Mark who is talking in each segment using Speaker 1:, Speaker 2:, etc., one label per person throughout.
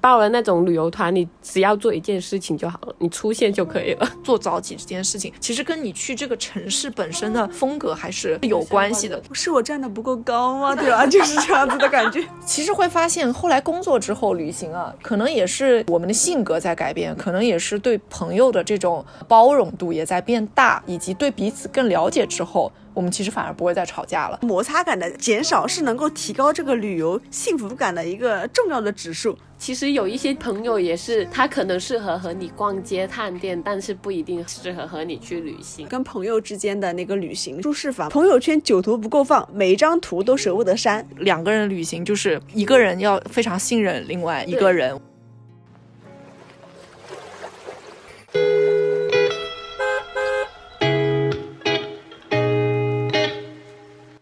Speaker 1: 报了那种旅游团，你只要做一件事情就好了，你出现就可以了。
Speaker 2: 做早起这件事情，其实跟你去这个城市本身的风格还是有关系的。
Speaker 3: 是我站的不够高吗？对吧？就是这样子的感觉。
Speaker 2: 其实会发现，后来工作之后旅行啊，可能也是我们的性格在改变，可能也是对朋友的这种包容度也在变大，以及对彼此更了解之后。我们其实反而不会再吵架了，
Speaker 3: 摩擦感的减少是能够提高这个旅游幸福感的一个重要的指数。
Speaker 1: 其实有一些朋友也是，他可能适合和你逛街探店，但是不一定适合和你去旅行。
Speaker 3: 跟朋友之间的那个旅行舒适法，朋友圈九图不够放，每一张图都舍不得删。
Speaker 2: 两个人旅行就是一个人要非常信任另外一个人。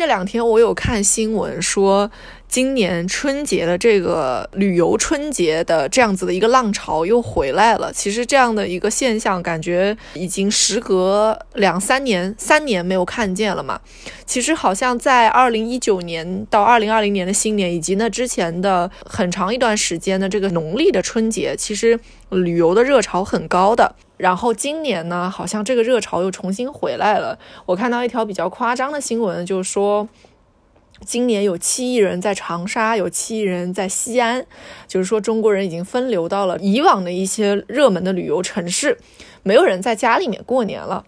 Speaker 2: 这两天我有看新闻说。今年春节的这个旅游春节的这样子的一个浪潮又回来了。其实这样的一个现象，感觉已经时隔两三年、三年没有看见了嘛。其实好像在二零一九年到二零二零年的新年，以及那之前的很长一段时间的这个农历的春节，其实旅游的热潮很高的。然后今年呢，好像这个热潮又重新回来了。我看到一条比较夸张的新闻，就是说。今年有七亿人在长沙，有七亿人在西安，就是说中国人已经分流到了以往的一些热门的旅游城市，没有人在家里面过年了。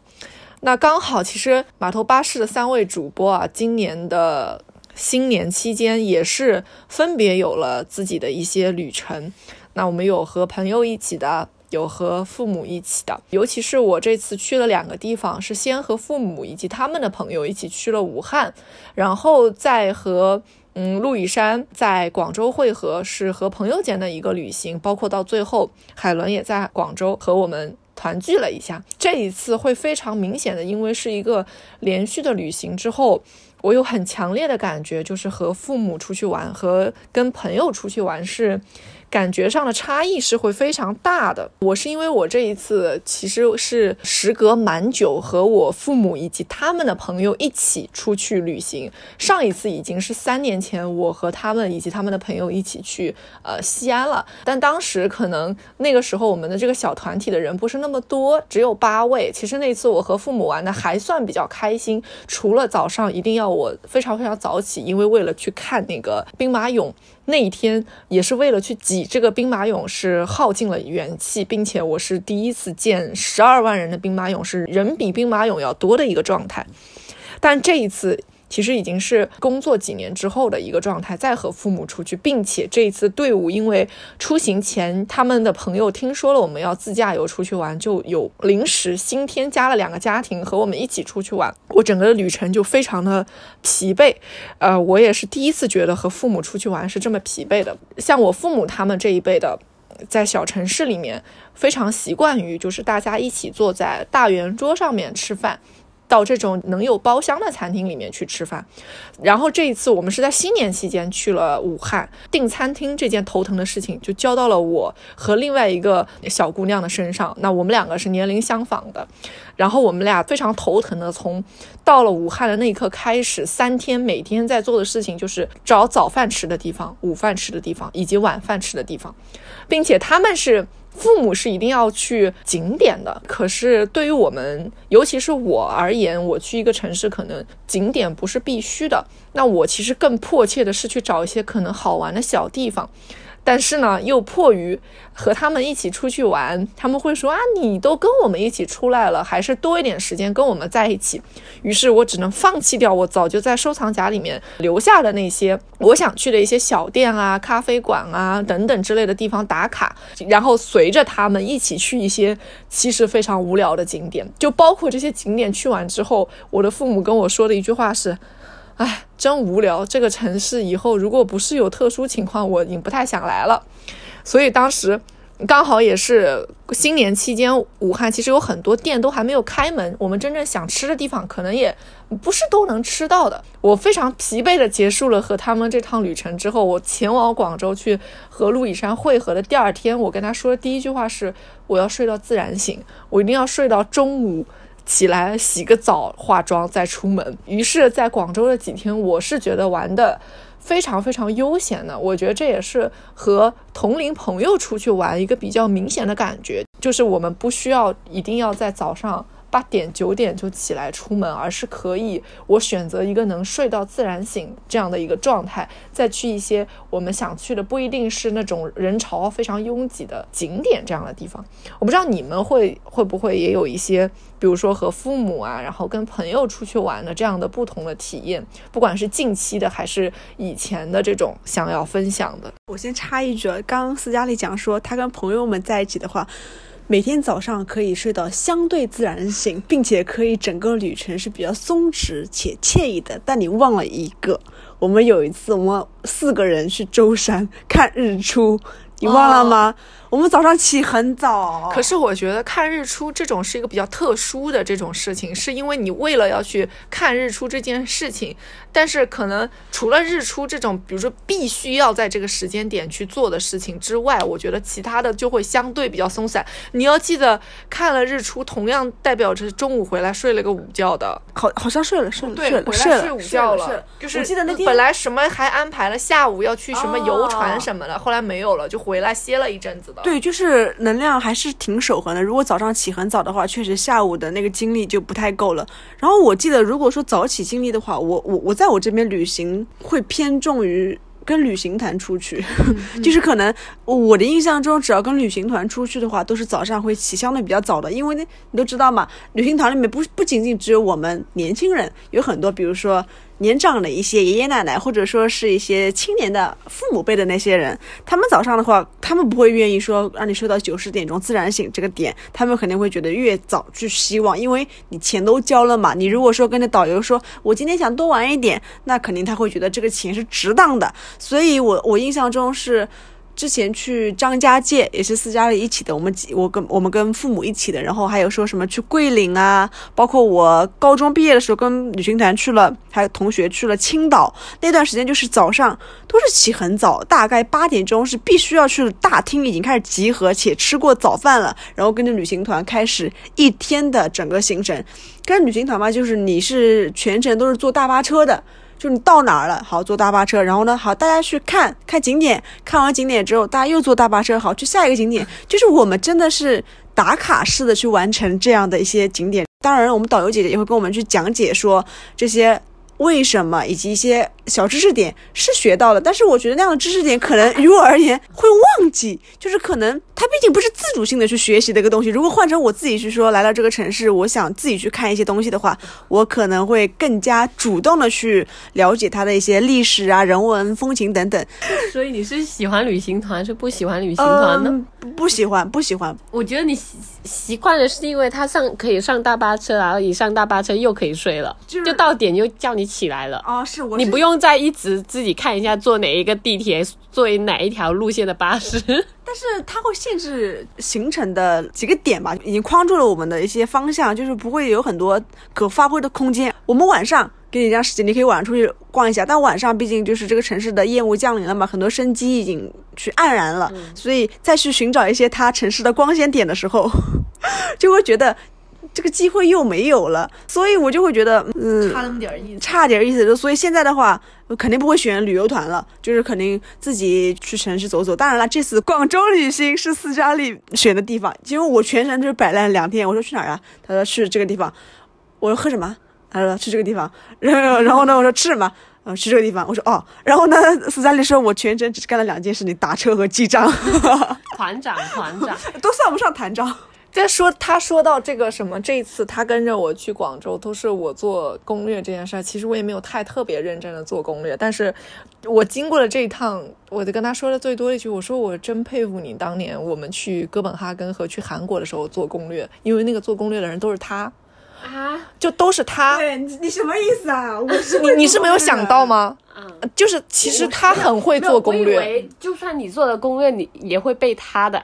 Speaker 2: 那刚好，其实码头巴士的三位主播啊，今年的新年期间也是分别有了自己的一些旅程。那我们有和朋友一起的。有和父母一起的，尤其是我这次去了两个地方，是先和父母以及他们的朋友一起去了武汉，然后再和嗯陆羽山在广州会合，是和朋友间的一个旅行，包括到最后海伦也在广州和我们团聚了一下。这一次会非常明显的，因为是一个连续的旅行之后，我有很强烈的感觉，就是和父母出去玩和跟朋友出去玩是。感觉上的差异是会非常大的。我是因为我这一次其实是时隔蛮久，和我父母以及他们的朋友一起出去旅行。上一次已经是三年前，我和他们以及他们的朋友一起去呃西安了。但当时可能那个时候我们的这个小团体的人不是那么多，只有八位。其实那次我和父母玩的还算比较开心，除了早上一定要我非常非常早起，因为为了去看那个兵马俑。那一天也是为了去挤这个兵马俑，是耗尽了元气，并且我是第一次见十二万人的兵马俑，是人比兵马俑要多的一个状态，但这一次。其实已经是工作几年之后的一个状态，再和父母出去，并且这一次队伍因为出行前他们的朋友听说了我们要自驾游出去玩，就有临时新添加了两个家庭和我们一起出去玩。我整个的旅程就非常的疲惫，呃，我也是第一次觉得和父母出去玩是这么疲惫的。像我父母他们这一辈的，在小城市里面非常习惯于就是大家一起坐在大圆桌上面吃饭。到这种能有包厢的餐厅里面去吃饭，然后这一次我们是在新年期间去了武汉，订餐厅这件头疼的事情就交到了我和另外一个小姑娘的身上。那我们两个是年龄相仿的，然后我们俩非常头疼的，从到了武汉的那一刻开始，三天每天在做的事情就是找早饭吃的地方、午饭吃的地方以及晚饭吃的地方，并且他们是。父母是一定要去景点的，可是对于我们，尤其是我而言，我去一个城市，可能景点不是必须的。那我其实更迫切的是去找一些可能好玩的小地方。但是呢，又迫于和他们一起出去玩，他们会说啊，你都跟我们一起出来了，还是多一点时间跟我们在一起。于是我只能放弃掉我早就在收藏夹里面留下的那些我想去的一些小店啊、咖啡馆啊等等之类的地方打卡，然后随着他们一起去一些其实非常无聊的景点，就包括这些景点去完之后，我的父母跟我说的一句话是。哎，真无聊！这个城市以后如果不是有特殊情况，我已经不太想来了。所以当时刚好也是新年期间，武汉其实有很多店都还没有开门，我们真正想吃的地方可能也不是都能吃到的。我非常疲惫的结束了和他们这趟旅程之后，我前往广州去和陆以山会合的第二天，我跟他说的第一句话是：我要睡到自然醒，我一定要睡到中午起来洗个澡、化妆再出门。于是，在广州的几天，我是觉得玩的。非常非常悠闲的，我觉得这也是和同龄朋友出去玩一个比较明显的感觉，就是我们不需要一定要在早上八点九点就起来出门，而是可以我选择一个能睡到自然醒这样的一个状态，再去一些我们想去的不一定是那种人潮非常拥挤的景点这样的地方。我不知道你们会会不会也有一些。比如说和父母啊，然后跟朋友出去玩的这样的不同的体验，不管是近期的还是以前的这种想要分享的。
Speaker 3: 我先插一句，刚刚斯嘉丽讲说，他跟朋友们在一起的话，每天早上可以睡到相对自然醒，并且可以整个旅程是比较松弛且惬意的。但你忘了一个，我们有一次我们四个人去舟山看日出，你忘了吗？我们早上起很早，
Speaker 2: 可是我觉得看日出这种是一个比较特殊的这种事情，是因为你为了要去看日出这件事情，但是可能除了日出这种，比如说必须要在这个时间点去做的事情之外，我觉得其他的就会相对比较松散。你要记得看了日出，同样代表着中午回来睡了个午觉的，
Speaker 3: 好好像睡了睡了
Speaker 2: 对，
Speaker 3: 睡
Speaker 2: 了睡午觉
Speaker 3: 了。
Speaker 2: 就是
Speaker 3: 我记得那天
Speaker 2: 本来什么还安排了下午要去什么游船什么的，后来没有了，就回来歇了一阵子的。
Speaker 3: 对，就是能量还是挺守恒的。如果早上起很早的话，确实下午的那个精力就不太够了。然后我记得，如果说早起精力的话，我我我在我这边旅行会偏重于跟旅行团出去，就是可能我的印象中，只要跟旅行团出去的话，都是早上会起相对比较早的，因为呢，你都知道嘛，旅行团里面不不仅仅只有我们年轻人，有很多，比如说。年长的一些爷爷奶奶，或者说是一些青年的父母辈的那些人，他们早上的话，他们不会愿意说让你睡到九十点钟自然醒这个点，他们肯定会觉得越早去希望，因为你钱都交了嘛。你如果说跟着导游说，我今天想多玩一点，那肯定他会觉得这个钱是值当的。所以我我印象中是。之前去张家界也是四家里一起的，我们几我跟我们跟父母一起的，然后还有说什么去桂林啊，包括我高中毕业的时候跟旅行团去了，还有同学去了青岛，那段时间就是早上都是起很早，大概八点钟是必须要去大厅已经开始集合且吃过早饭了，然后跟着旅行团开始一天的整个行程。跟旅行团嘛，就是你是全程都是坐大巴车的。就你到哪儿了，好坐大巴车，然后呢，好大家去看看景点，看完景点之后，大家又坐大巴车，好去下一个景点。就是我们真的是打卡式的去完成这样的一些景点。当然，我们导游姐姐也会跟我们去讲解说这些。为什么以及一些小知识点是学到了，但是我觉得那样的知识点可能于我而言会忘记，就是可能它毕竟不是自主性的去学习的一个东西。如果换成我自己去说来到这个城市，我想自己去看一些东西的话，我可能会更加主动的去了解它的一些历史啊、人文风情等等。
Speaker 1: 所以你是喜欢旅行团，是不喜欢旅行团呢？
Speaker 3: 不喜欢，不喜欢。
Speaker 1: 我觉得你习习惯了是因为它上可以上大巴车，然后一上大巴车又可以睡了，就到点就叫你。起来了
Speaker 3: 哦！是我，
Speaker 1: 你不用再一直自己看一下坐哪一个地铁，坐哪一条路线的巴士。
Speaker 3: 但是它会限制行程的几个点吧，已经框住了我们的一些方向，就是不会有很多可发挥的空间。我们晚上给你一张时间，你可以晚上出去逛一下。但晚上毕竟就是这个城市的夜幕降临了嘛，很多生机已经去黯然了，所以再去寻找一些它城市的光鲜点的时候，就会觉得。这个机会又没有了，所以我就会觉得，嗯，
Speaker 2: 差那么点意思，
Speaker 3: 差点意思。所以现在的话，肯定不会选旅游团了，就是肯定自己去城市走走。当然了，这次广州旅行是斯嘉丽选的地方，因为我全程就是摆烂两天。我说去哪儿啊？他说去这个地方。我说喝什么？他说去这个地方。然 后然后呢？我说吃什么？嗯，去这个地方。我说哦。然后呢？斯嘉丽说我全程只干了两件事情：打车和记账。
Speaker 1: 团长，团长
Speaker 3: 都算不上团长。
Speaker 2: 在说他说到这个什么，这一次他跟着我去广州，都是我做攻略这件事儿。其实我也没有太特别认真的做攻略，但是我经过了这一趟，我就跟他说的最多一句，我说我真佩服你当年我们去哥本哈根和去韩国的时候做攻略，因为那个做攻略的人都是他
Speaker 1: 啊，
Speaker 2: 就都是他。
Speaker 3: 对，你什么意思啊？我是
Speaker 2: 你你是没有想到吗？嗯，就是其实他很会做攻略，
Speaker 1: 就算你做的攻略，你也会被他的。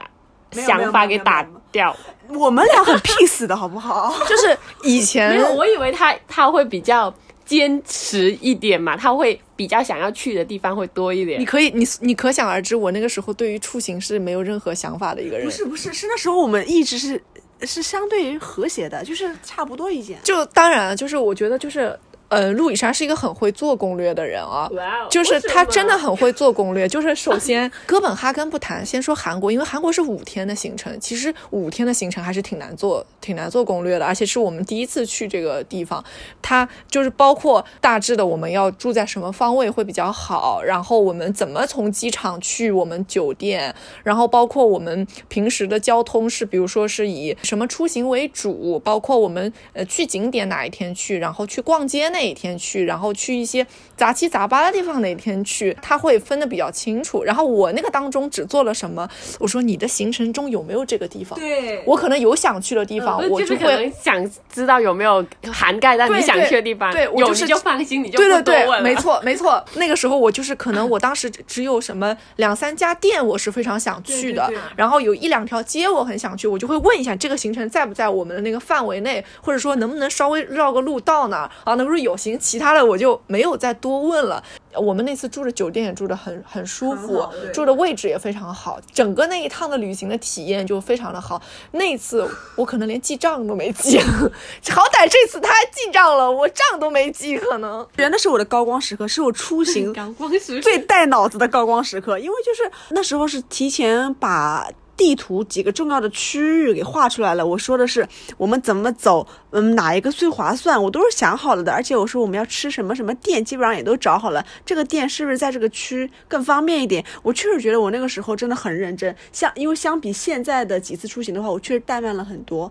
Speaker 1: 想法给打掉。
Speaker 3: 我们俩很 peace 的好不好？
Speaker 2: 就是以前
Speaker 1: 没有，我以为他他会比较坚持一点嘛，他会比较想要去的地方会多一点
Speaker 2: 你。可以，你你可想而知，我那个时候对于出行是没有任何想法的一个人。
Speaker 3: 不是不是，是那时候我们一直是是相对于和谐的，就是差不多意见。
Speaker 2: 就当然了，就是我觉得就是。呃，路易莎是一个很会做攻略的人啊，就是她真的很会做攻略。就是首先哥本哈根不谈，先说韩国，因为韩国是五天的行程，其实五天的行程还是挺难做，挺难做攻略的，而且是我们第一次去这个地方，它就是包括大致的我们要住在什么方位会比较好，然后我们怎么从机场去我们酒店，然后包括我们平时的交通是，比如说是以什么出行为主，包括我们呃去景点哪一天去，然后去逛街那一天去，然后去一些杂七杂八的地方哪一天去，他会分的比较清楚。然后我那个当中只做了什么？我说你的行程中有没有这个地方？
Speaker 3: 对
Speaker 2: 我可能有想去的地方，
Speaker 1: 不
Speaker 2: 我
Speaker 1: 就
Speaker 2: 会
Speaker 1: 能想知道有没有涵盖到你想去的地方，
Speaker 2: 对我就是
Speaker 1: 就放心，你就
Speaker 2: 对对对，没。错没错。那个时候我就是可能我当时只只有什么两三家店我是非常想去的，
Speaker 3: 对对对
Speaker 2: 然后有一两条街我很想去，我就会问一下这个行程在不在我们的那个范围内，或者说能不能稍微绕个路到那儿啊？那如果有行，其他的我就没有再多问了。我们那次住的酒店也住的很很舒服
Speaker 3: 很，
Speaker 2: 住的位置也非常好，整个那一趟的旅行的体验就非常的好。那一次我可能连记账都没记，好歹这次他还记账了，我账都没记，可能。
Speaker 3: 觉得那是我的高光时刻，是我出 行
Speaker 1: 阳光时
Speaker 3: 最带脑子的高光时刻，因为就是那时候是提前把地图几个重要的区域给画出来了。我说的是我们怎么走，嗯，哪一个最划算，我都是想好了的。而且我说我们要吃什么什么店，基本上也都找好了。这个店是不是在这个区更方便一点？我确实觉得我那个时候真的很认真。相因为相比现在的几次出行的话，我确实怠慢了很多。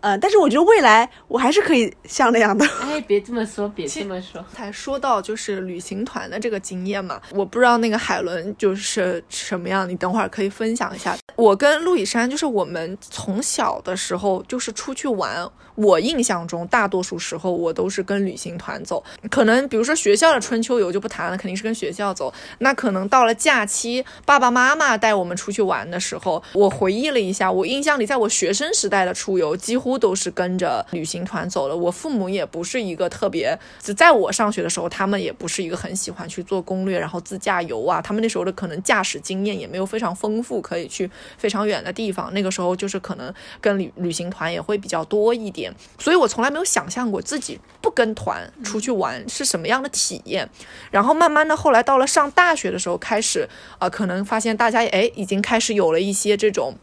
Speaker 3: 呃，但是我觉得未来我还是可以像那样的。
Speaker 1: 哎，别这么说，别这么说。
Speaker 2: 才说到就是旅行团的这个经验嘛，我不知道那个海伦就是什么样，你等会儿可以分享一下。我跟陆以山就是我们从小的时候就是出去玩，我印象中大多数时候我都是跟旅行团走，可能比如说学校的春秋游就不谈了，肯定是跟学校走。那可能到了假期，爸爸妈妈带我们出去玩的时候，我回忆了一下，我印象里在我学生时代的出游几乎都是跟着旅行团走了。我父母也不是一个特别，就在我上学的时候，他们也不是一个很喜欢去做攻略，然后自驾游啊。他们那时候的可能驾驶经验也没有非常丰富，可以去非常远的地方。那个时候就是可能跟旅旅行团也会比较多一点，所以我从来没有想象过自己不跟团出去玩是什么样的体验。然后慢慢的，后来到了上大学的时候，开始啊、呃可能发现大家哎已经开始有了一些这种。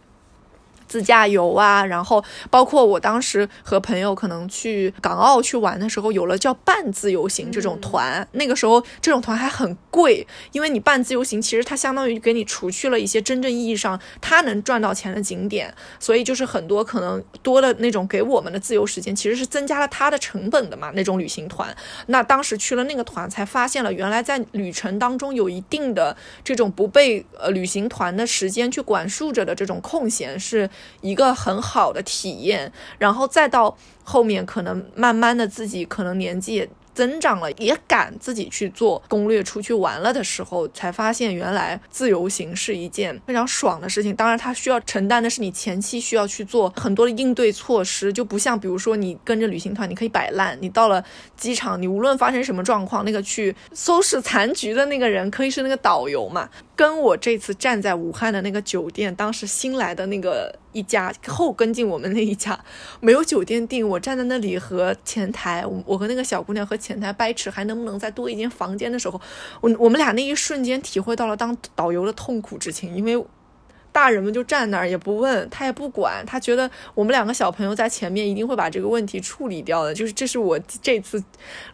Speaker 2: 自驾游啊，然后包括我当时和朋友可能去港澳去玩的时候，有了叫半自由行这种团。那个时候这种团还很贵，因为你半自由行其实它相当于给你除去了一些真正意义上它能赚到钱的景点，所以就是很多可能多的那种给我们的自由时间，其实是增加了它的成本的嘛。那种旅行团，那当时去了那个团，才发现了原来在旅程当中有一定的这种不被呃旅行团的时间去管束着的这种空闲，是一个很好的体验。然后再到后面，可能慢慢的自己可能年纪也增长了，也敢自己去做攻略出去玩了的时候，才发现原来自由行是一件非常爽的事情。当然，它需要承担的是你前期需要去做很多的应对措施，就不像比如说你跟着旅行团，你可以摆烂，你到了机场，你无论发生什么状况，那个去收拾残局的那个人可以是那个导游嘛。跟我这次站在武汉的那个酒店，当时新来的那个一家后跟进我们那一家没有酒店订，我站在那里和前台，我我和那个小姑娘和前台掰扯还能不能再多一间房间的时候，我我们俩那一瞬间体会到了当导游的痛苦之情，因为。大人们就站那儿也不问，他也不管，他觉得我们两个小朋友在前面一定会把这个问题处理掉的。就是这是我这次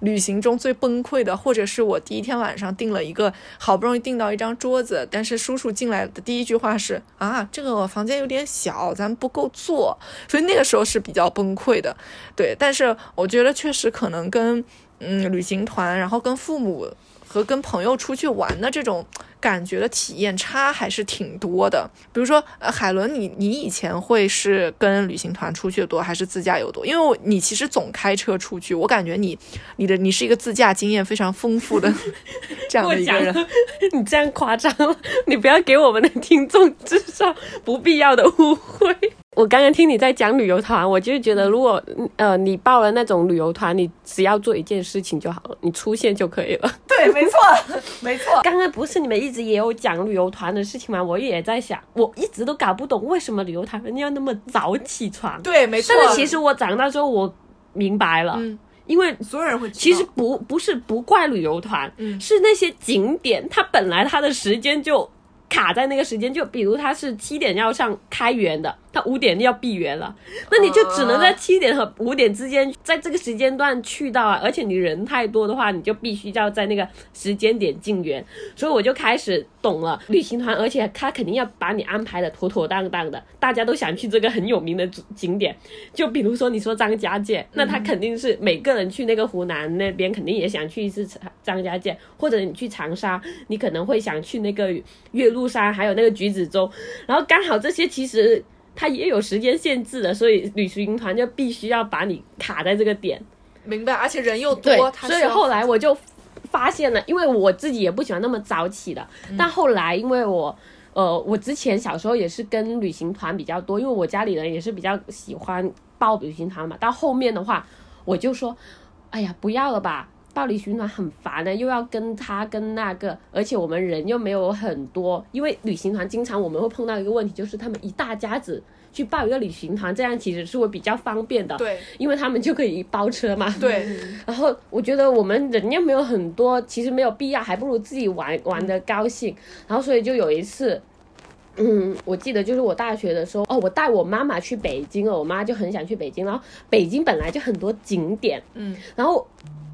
Speaker 2: 旅行中最崩溃的，或者是我第一天晚上订了一个好不容易订到一张桌子，但是叔叔进来的第一句话是啊，这个房间有点小，咱们不够坐，所以那个时候是比较崩溃的。对，但是我觉得确实可能跟嗯旅行团，然后跟父母和跟朋友出去玩的这种感觉的体验差还是挺多的。比如说，呃，海伦，你你以前会是跟旅行团出去的多，还是自驾游多？因为你其实总开车出去，我感觉你你的你是一个自驾经验非常丰富的 这样的一个人。
Speaker 1: 你这样夸张了，你不要给我们的听众 制造不必要的误会。我刚刚听你在讲旅游团，我就是觉得，如果呃你报了那种旅游团，你只要做一件事情就好了，你出现就可以了。
Speaker 2: 对，没错，没错。
Speaker 1: 刚刚不是你们一直也有讲旅游团的事情吗？我也在想，我一直都搞不懂为什么旅游团要那么早起床。
Speaker 2: 对，没错。
Speaker 1: 但是其实我长大之后我明白了，
Speaker 2: 嗯，
Speaker 1: 因为
Speaker 3: 所有人会
Speaker 1: 其实不不是不怪旅游团，
Speaker 2: 嗯
Speaker 1: 是那些景点它本来它的时间就卡在那个时间，就比如它是七点要上开园的，它五点要闭园了，那你就只能在七点和五点之间，在这个时间段去到啊，而且你人太多的话，你就必须要在那个时间点进园，所以我就开始懂了旅行团，而且他肯定要把你安排的妥妥当当的，大家都想去这个很有名的景点，就比如说你说张家界，那他肯定是每个人去那个湖南那边肯定也想去一次张家界，或者你去长沙，你可能会想去那个岳麓山，还有那个橘子洲，然后刚好这些其实它也有时间限制的，所以旅行团就必须要把你卡在这个点。
Speaker 2: 明白，而且人又多，，
Speaker 1: 所以后来我就发现了，因为我自己也不喜欢那么早起的，但后来因为我。呃，我之前小时候也是跟旅行团比较多，因为我家里人也是比较喜欢报旅行团嘛。到后面的话，我就说，哎呀，不要了吧，报旅行团很烦的，又要跟他跟那个，而且我们人又没有很多，因为旅行团经常我们会碰到一个问题，就是他们一大家子去报一个旅行团，这样其实是会比较方便的，
Speaker 2: 对
Speaker 1: 因为他们就可以包车嘛。
Speaker 2: 对，
Speaker 1: 然后我觉得我们人又没有很多，其实没有必要，还不如自己玩玩的高兴。然后所以就有一次，嗯，我记得就是我大学的时候，哦，我带我妈妈去北京了，我妈就很想去北京，然后北京本来就很多景点，
Speaker 2: 嗯，
Speaker 1: 然后。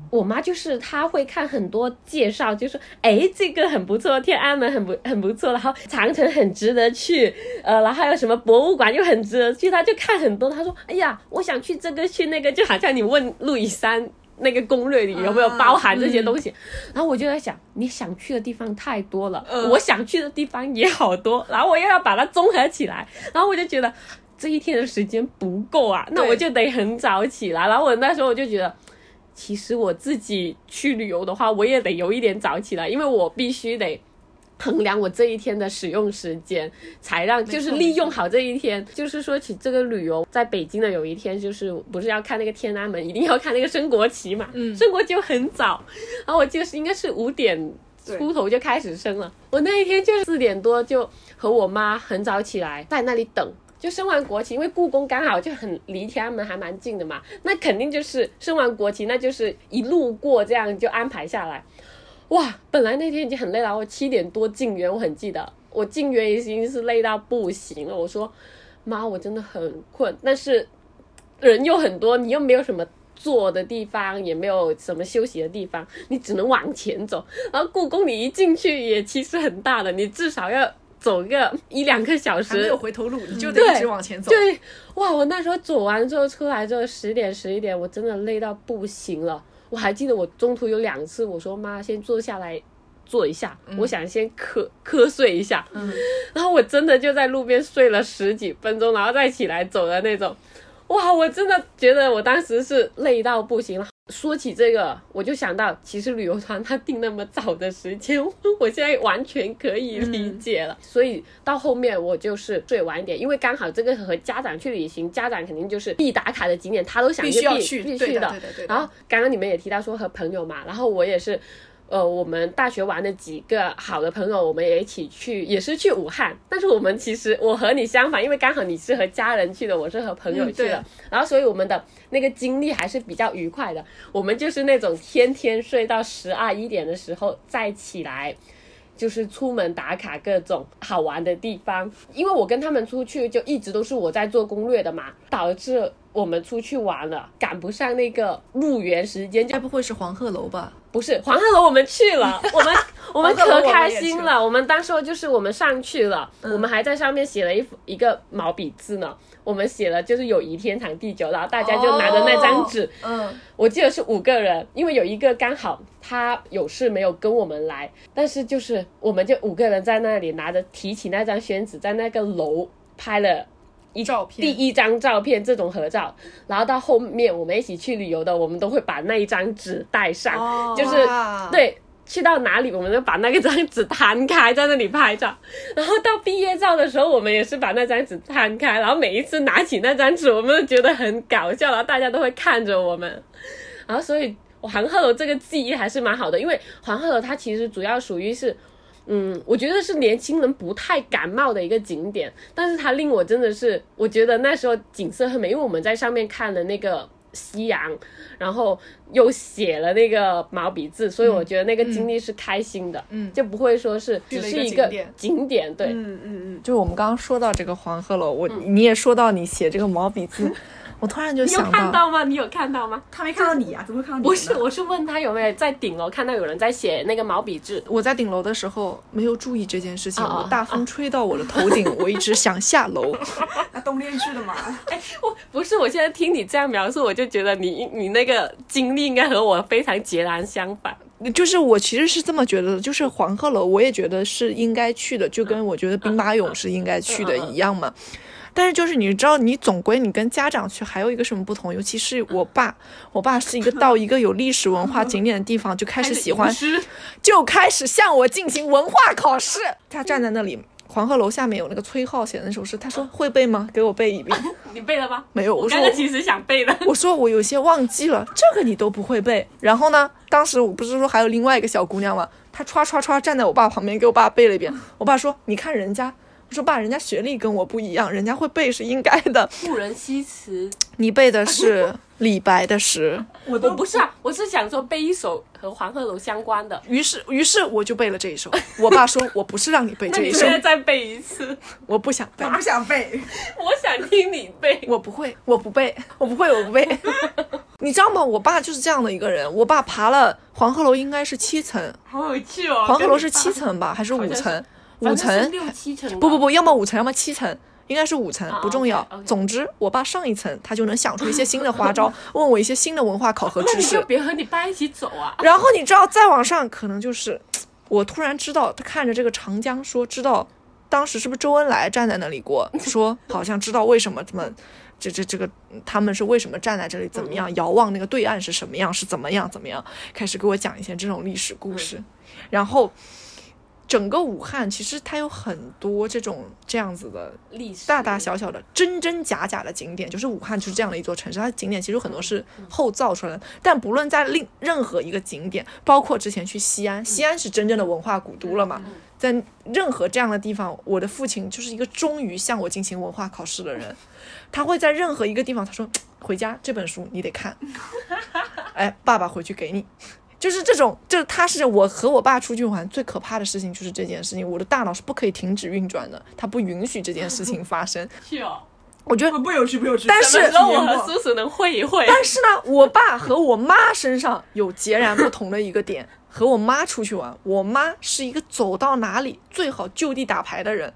Speaker 1: 我妈就是她会看很多介绍，就说哎这个很不错，天安门很不很不错，然后长城很值得去，呃，然后还有什么博物馆又很值得去，她就看很多。她说哎呀，我想去这个去那个，就好像你问路易山那个攻略里有没有包含这些东西。然后我就在想，你想去的地方太多了，
Speaker 2: 嗯
Speaker 1: 我想去的地方也好多，然后我又要把它综合起来，然后我就觉得这一天的时间不够啊，那我就得很早起来。然后我那时候我就觉得。其实我自己去旅游的话，我也得有一点早起来，因为我必须得衡量我这一天的使用时间，才让就是利用好这一天。就是说起这个旅游，在北京的有一天，就是不是要看那个天安门，一定要看那个升国旗嘛。
Speaker 2: 嗯
Speaker 1: 升国旗就很早，然后我记得是应该是五点出头就开始升了。我那一天就是四点多就和我妈很早起来，在那里等。就升完国旗，因为故宫刚好就很离天安门还蛮近的嘛，那肯定就是升完国旗，那就是一路过这样就安排下来。哇，本来那天已经很累了，我七点多进园，我很记得，我进园已经是累到不行了。我说妈，我真的很困，但是人又很多，你又没有什么坐的地方，也没有什么休息的地方，你只能往前走。然后故宫你一进去也其实很大的，你至少要走个一两个小时，
Speaker 2: 没有回头路，你就得一直往前走。
Speaker 1: 对，哇！我那时候走完之后出来之后十点十一点，我真的累到不行了。我还记得我中途有两次，我说妈，先坐下来坐一下，我想先瞌瞌睡一下。
Speaker 2: 嗯，
Speaker 1: 然后我真的就在路边睡了十几分钟，然后再起来走的那种。哇，我真的觉得我当时是累到不行了。说起这个，我就想到，其实旅游团他定那么早的时间，我现在完全可以理解了。所以到后面我就是睡晚一点，因为刚好这个和家长去旅行，家长肯定就是必打卡的景点，他都想
Speaker 2: 必
Speaker 1: 去
Speaker 2: 须要去，
Speaker 1: 必须
Speaker 2: 的。
Speaker 1: 然后刚刚你们也提到说和朋友嘛，然后我也是，呃，我们大学玩的几个好的朋友，我们也一起去，也是去武汉。但是我们其实我和你相反，因为刚好你是和家人去的，我是和朋友去的，然后所以我们的那个经历还是比较愉快的。我们就是那种天天睡到十二一点的时候再起来。就是出门打卡各种好玩的地方，因为我跟他们出去就一直都是我在做攻略的嘛，导致我们出去玩了赶不上那个入园时间，
Speaker 2: 该不会是黄鹤楼吧？
Speaker 1: 不是黄鹤楼，我们去了，我们 我们可开心了。我们当时候就是我们上去了，我们还在上面写了一幅一个毛笔字呢。我们写了就是友谊天长地久，然后大家就拿着那张纸，
Speaker 2: 嗯，
Speaker 1: 我记得是五个人，因为有一个刚好他有事没有跟我们来，但是就是我们就五个人在那里拿着提起那张宣纸，在那个楼拍了一
Speaker 2: 照片
Speaker 1: 第一张照片这种合照，然后到后面我们一起去旅游的，我们都会把那一张纸带上，
Speaker 3: 哦
Speaker 1: 就是对。去到哪里，我们就把那个张纸摊开，在那里拍照。然后到毕业照的时候，我们也是把那张纸摊开，然后每一次拿起那张纸，我们都觉得很搞笑，然后大家都会看着我们。然后所以黄鹤楼这个记忆还是蛮好的，因为黄鹤楼它其实主要属于是。嗯，我觉得是年轻人不太感冒的一个景点，但是它令我真的是，我觉得那时候景色很美，因为我们在上面看了那个夕阳，然后又写了那个毛笔字，所以我觉得那个经历是开心的，
Speaker 2: 嗯
Speaker 1: 就不会说是只是一个
Speaker 2: 景点，
Speaker 1: 对，
Speaker 3: 嗯嗯嗯，
Speaker 2: 就是我们刚刚说到这个黄鹤楼，我你也说到你写这个毛笔字，我突然就
Speaker 1: 你有
Speaker 2: 想
Speaker 1: 看到吗？你有看到吗？
Speaker 3: 他没看到你啊，怎么会看到你？
Speaker 1: 不是，我是问他有没有在顶楼看到有人在写那个毛笔字。
Speaker 2: 我在顶楼的时候没有注意这件事情，
Speaker 1: 哦哦
Speaker 2: 我大风吹到我的头顶，我一直想下楼。
Speaker 3: 那冬天去的嘛。
Speaker 1: 我不是，我现在听你这样描述，我就觉得你你那个经历应该和我非常截然相反。
Speaker 2: 就是我其实是这么觉得的，就是黄鹤楼，我也觉得是应该去的，就跟我觉得兵马俑是应该去的一样嘛。但是就是你知道，你总归你跟家长去还有一个什么不同？尤其是我爸，我爸是一个到一个有历史文化景点的地方就开始喜欢，就开始向我进行文化考试。他站在那里，黄鹤楼下面有那个崔颢写的那首诗，他说会背吗？给我背一遍。
Speaker 1: 你背了吗？
Speaker 2: 没有，
Speaker 1: 我
Speaker 2: 我说
Speaker 1: 刚刚其实想背的。
Speaker 2: 我说我有些忘记了，这个你都不会背。然后呢，当时我不是说还有另外一个小姑娘吗？她歘歘歘站在我爸旁边，给我爸背了一遍。我爸说：“你看人家。”我说：“爸，人家学历跟我不一样，人家会背是应该的。
Speaker 1: 故人西辞，
Speaker 2: 你背的是李白的诗。
Speaker 3: 我
Speaker 1: 都不是啊，我是想说背一首和黄鹤楼相关的。
Speaker 2: 于是，于是我就背了这一首。我爸说：“我不是让你背 这一首
Speaker 1: 你现，在再背一次，
Speaker 2: 我不想背
Speaker 3: 我，不想背。
Speaker 1: 我想听你背。
Speaker 2: 我不会，我不背，我不会，我不背。你知道吗？我爸就是这样的一个人。我爸爬了黄鹤楼，应该是七层，
Speaker 1: 好有趣哦！
Speaker 2: 黄鹤楼是七层吧，还是五层？五层？
Speaker 1: 六七层。
Speaker 2: 不不不，要么五层，要么七层，应该是五层
Speaker 1: 啊，
Speaker 2: 不重要。总之，我爸上一层，他就能想出一些新的花招，问我一些新的文化考核知
Speaker 1: 那你就
Speaker 2: 识。
Speaker 1: 别和你爸一起走啊！
Speaker 2: 然后你知道，再往上可能就是，我突然知道，他看着这个长江说，知道当时是不是周恩来站在那里过，说好像知道为什么这么。这这这个他们是为什么站在这里？怎么样遥望那个对岸是什么样？是怎么样？怎么样？开始给我讲一些这种历史故事，然后整个武汉其实它有很多这种这样子的
Speaker 1: 历史
Speaker 2: 大大小小的真真假假的景点，就是武汉就是这样的一座城市，它的景点其实很多是后造出来的。但不论在另任何一个景点，包括之前去西安，西安是真正的文化古都了嘛，在任何这样的地方，我的父亲就是一个忠于向我进行文化考试的人，他会在任何一个地方，他说 回家这本书你得看，哎，爸爸回去给你。就是这种，就是他是我和我爸出去玩最可怕的事情，就是这件事情，我的大脑是不可以停止运转的，它不允许这件事情发生。我觉得
Speaker 3: 不不有趣，不有趣。
Speaker 2: 但是
Speaker 1: 什么时候我和叔叔能会一会？
Speaker 2: 但是呢，我爸和我妈身上有截然不同的一个点。和我妈出去玩，我妈是一个走到哪里最好就地打牌的人，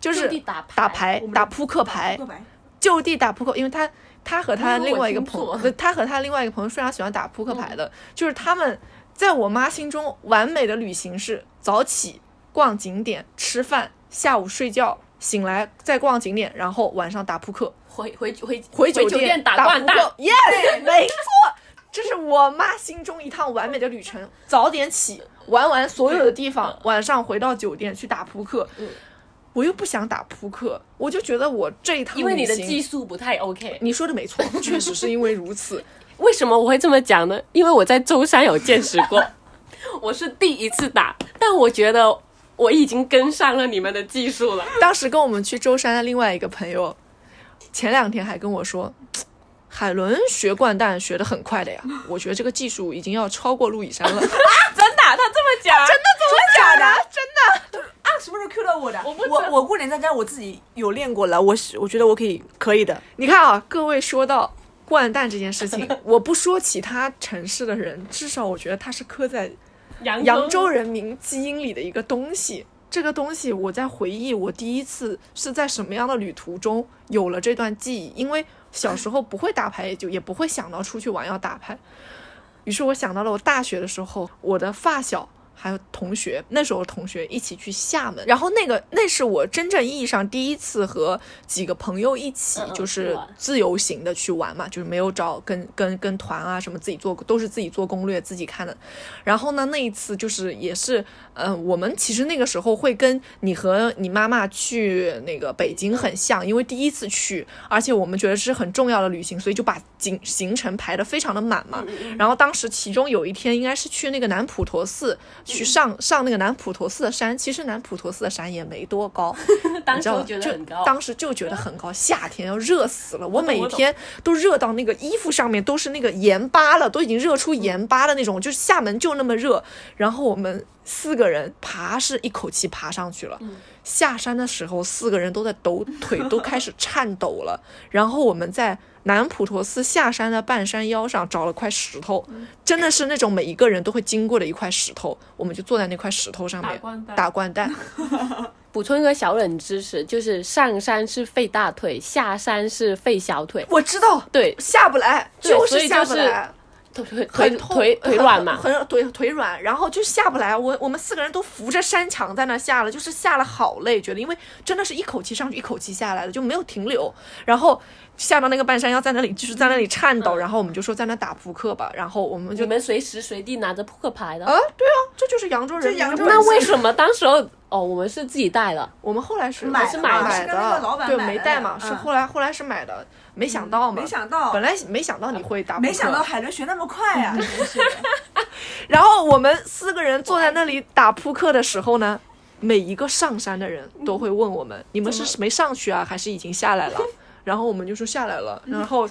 Speaker 2: 就是
Speaker 1: 打牌
Speaker 2: 打扑克牌
Speaker 3: 扑，克牌
Speaker 2: 就地打扑克，因为他他和他
Speaker 1: 哦
Speaker 2: 另外一个朋友，对他和他另外一个朋友非常喜欢打扑克牌的，就是他们在我妈心中完美的旅行是早起逛景点、吃饭，下午睡觉，醒来再逛景点，然后晚上打扑克。
Speaker 1: 回回回
Speaker 2: 回
Speaker 1: 酒
Speaker 2: 店
Speaker 1: 打
Speaker 2: 扑克。，yes，没错，这是我妈心中一趟完美的旅程。早点起，玩完所有的地方，晚上回到酒店去打扑克。
Speaker 1: 嗯
Speaker 2: 我又不想打扑克，我就觉得我这一趟
Speaker 1: 因为你的技术不太 OK。
Speaker 2: 你说的没错，确实是因为如此。
Speaker 1: 为什么我会这么讲呢？因为我在舟山有见识过，我是第一次打，但我觉得我已经跟上了你们的技术了。
Speaker 2: 当时跟我们去舟山的另外一个朋友，前两天还跟我说，海伦学掼蛋学得很快的呀，我觉得这个技术已经要超过陆以山了。
Speaker 1: 他这么讲，真的
Speaker 3: 假的？真的啊？什么时候 Q 到我的？
Speaker 1: 我不
Speaker 3: 我我过年在家我自己有练过了，我是我觉得我可以可以的。
Speaker 2: 你看啊，各位说到掼蛋这件事情，我不说其他城市的人，至少我觉得它是刻在
Speaker 1: 扬
Speaker 2: 扬州人民基因里的一个东西。这个东西，我在回忆我第一次是在什么样的旅途中有了这段记忆，因为小时候不会打牌，也就也不会想到出去玩要打牌。于是我想到了我大学的时候，我的发小还有同学，那时候同学一起去厦门，然后那个那是我真正意义上第一次和几个朋友一起就是自由行的去玩嘛，就是没有找跟跟跟团啊什么自己做都是自己做攻略自己看的。然后呢，那一次就是也是，嗯、我们其实那个时候会跟你和你妈妈去那个北京很像，因为第一次去，而且我们觉得是很重要的旅行，所以就把行行程排得非常的满嘛。然后当时其中有一天应该是去那个南普陀寺，去上上那个南普陀寺的山。其实南普陀寺的山也没多高，
Speaker 1: 当时
Speaker 2: 你知道吗？就
Speaker 1: 觉得很高，
Speaker 2: 当时就觉得很高，夏天要热死了。我每天都热到那个衣服上面都是那个盐巴了，都已经热出盐巴的那种，就是厦门就那么热。然后我们四个人爬是一口气爬上去了，下山的时候四个人都在抖，腿都开始颤抖了。然后我们在南普陀寺下山的半山腰上找了块石头，真的是那种每一个人都会经过的一块石头，我们就坐在那块石头上面
Speaker 1: 打掼蛋。补充一个小冷知识，就是上山是费大腿，下山是费小腿。
Speaker 2: 我知道，
Speaker 1: 对，
Speaker 2: 下不来，就
Speaker 1: 是
Speaker 2: 下不来。
Speaker 1: 腿腿腿腿腿软嘛，
Speaker 2: 很很腿腿软，然后就下不来。我我们四个人都扶着山墙在那下了，就是下了好累，觉得因为真的是一口气上去，一口气下来的，就没有停留。然后下到那个半山腰，在那里就是在那里颤抖，然后我们就说在那打扑克吧，然后我们就
Speaker 1: 你们随时随地拿着扑克牌的。
Speaker 2: 啊，对啊，这就是扬州人
Speaker 1: 那为什么当时候哦，我们是自己带的？
Speaker 2: 我们后来是
Speaker 3: 买是跟那个老板
Speaker 2: 对，没带嘛，是
Speaker 3: 嗯
Speaker 2: 后来后来是买的，没想到嘛，
Speaker 3: 没想到
Speaker 2: 本来没想到你会打扑克，
Speaker 3: 没想到海伦学那么快啊！真是的
Speaker 2: 然后我们四个人坐在那里打扑克的时候呢，每一个上山的人都会问我们：“你们是没上去啊，还是已经下来了？”然后我们就说下来了。然后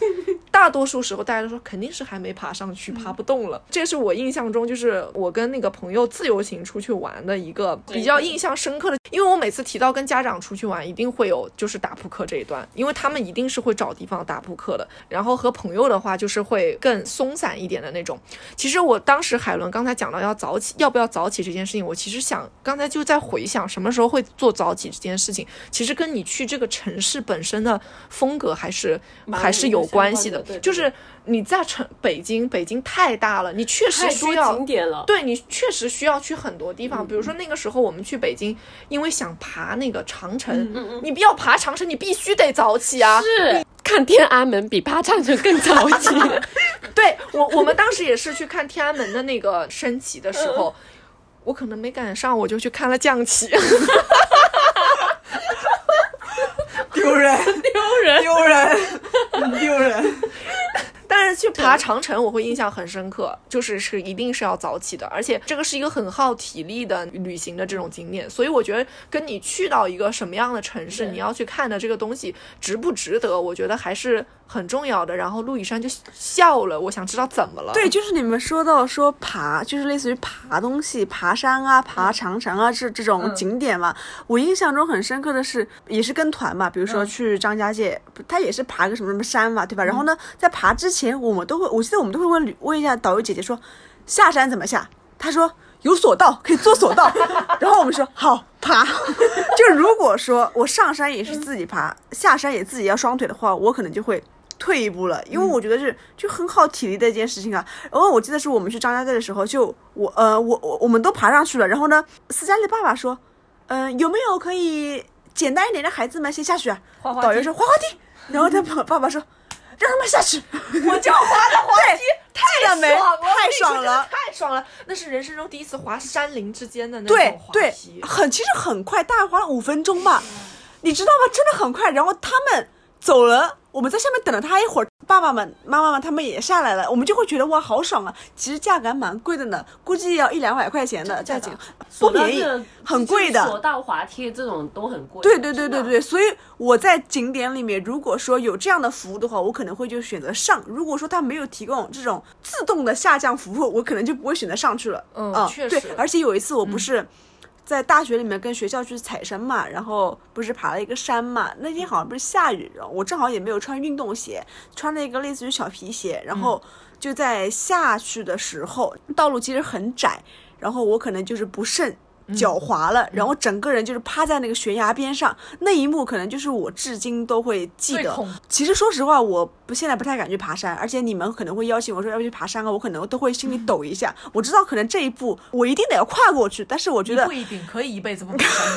Speaker 2: 大多数时候大家都说肯定是还没爬上去，爬不动了。这是我印象中就是我跟那个朋友自由行出去玩的一个比较印象深刻的，因为我每次提到跟家长出去玩，一定会有就是打扑克这一段，因为他们一定是会找地方打扑克的。然后和朋友的话，就是会更松散一点的那种。其实我当时海伦刚才讲到要早起，要不要早起这件事情，我其实想刚才就在回想什么时候会做早起这件事情，其实跟你去这个城市本身的风格还是还是有关系的。就是你在城北京，北京太大了，你确实需要
Speaker 1: 景点了。
Speaker 2: 对你确实需要去很多地
Speaker 1: 嗯
Speaker 2: 方，比如说那个时候我们去北京，因为想爬那个长城，
Speaker 1: 嗯
Speaker 2: 你不要爬长城，你必须得早起啊。
Speaker 1: 是看天安门比爬长城更早起。
Speaker 2: 对我，我们当时也是去看天安门的那个升旗的时
Speaker 1: 嗯
Speaker 2: 候，我可能没赶上，我就去看了降旗。
Speaker 3: 丢人，
Speaker 1: 丢人。
Speaker 3: 丢人，丢人。
Speaker 2: 但是去爬长城，我会印象很深刻，就是是一定是要早起的，而且这个是一个很耗体力的旅行的这种景点，所以我觉得跟你去到一个什么样的城市，你要去看的这个东西值不值得，我觉得还是很重要的。然后陆羽山就笑了，我想知道怎么了。
Speaker 3: 对，就是你们说到说爬，就是类似于爬东西、爬山啊、爬长城啊这这种景点嘛。我印象中很深刻的是，也是跟团嘛，比如说去张家界，他也是爬个什么什么山嘛，对吧？然后呢，在爬之前，我们都会，我记得我们都会问问一下导游姐姐说，下山怎么下？她说。有索道，可以坐索道，然后我们说好爬。就如果说我上山也是自己爬，下山也自己要双腿的话，我可能就会退一步了，因为我觉得是就很耗体力的一件事情啊。然后我记得是我们去张家界的时候，就我呃我我我们都爬上去了，然后呢，斯嘉丽的爸爸说，嗯、有没有可以简单一点的孩子们先下去啊？
Speaker 2: 滑滑
Speaker 3: 导游说滑滑梯，然后他爸爸爸说让他们下去，
Speaker 2: 我就滑的滑梯，
Speaker 3: 记得没？
Speaker 2: 爽了，
Speaker 3: 太爽了。
Speaker 2: 太爽了！那是人生中第一次滑山林之间的那种滑
Speaker 3: 对
Speaker 2: 梯，，
Speaker 3: 很其实很快，大概花了五分钟吧，你知道吗？真的很快。然后他们走了，我们在下面等了他一会儿，爸爸们、妈妈们他们也下来了，我们就会觉得哇，好爽啊！其实价格还蛮贵的呢，估计要一两百块钱的价钱，不便宜，很贵的。
Speaker 1: 索道滑梯这种都很贵。
Speaker 3: 对对对对对，所以我在景点里面，如果说有这样的服务的话，我可能会就选择上；如果说他没有提供这种自动的下降服务，我可能就不会选择上去了。
Speaker 2: 嗯确实
Speaker 3: 对，而且有一次我不是在大学里面跟学校去采山嘛，然后不是爬了一个山嘛，那天好像不是下雨，然后我正好也没有穿运动鞋，穿了一个类似于小皮鞋，然后就在下去的时候，道路其实很窄，然后我可能就是不慎。脚滑了，然后整个人就是趴在那个悬崖边上，那一幕可能就是我至今都会记得。其实说实话，我不现在不太敢去爬山，而且你们可能会邀请我说要不去爬山啊，我可能都会心里抖一下。我知道可能这一步我一定得要跨过去，但是我觉得
Speaker 2: 不一定可以一辈子不爬山。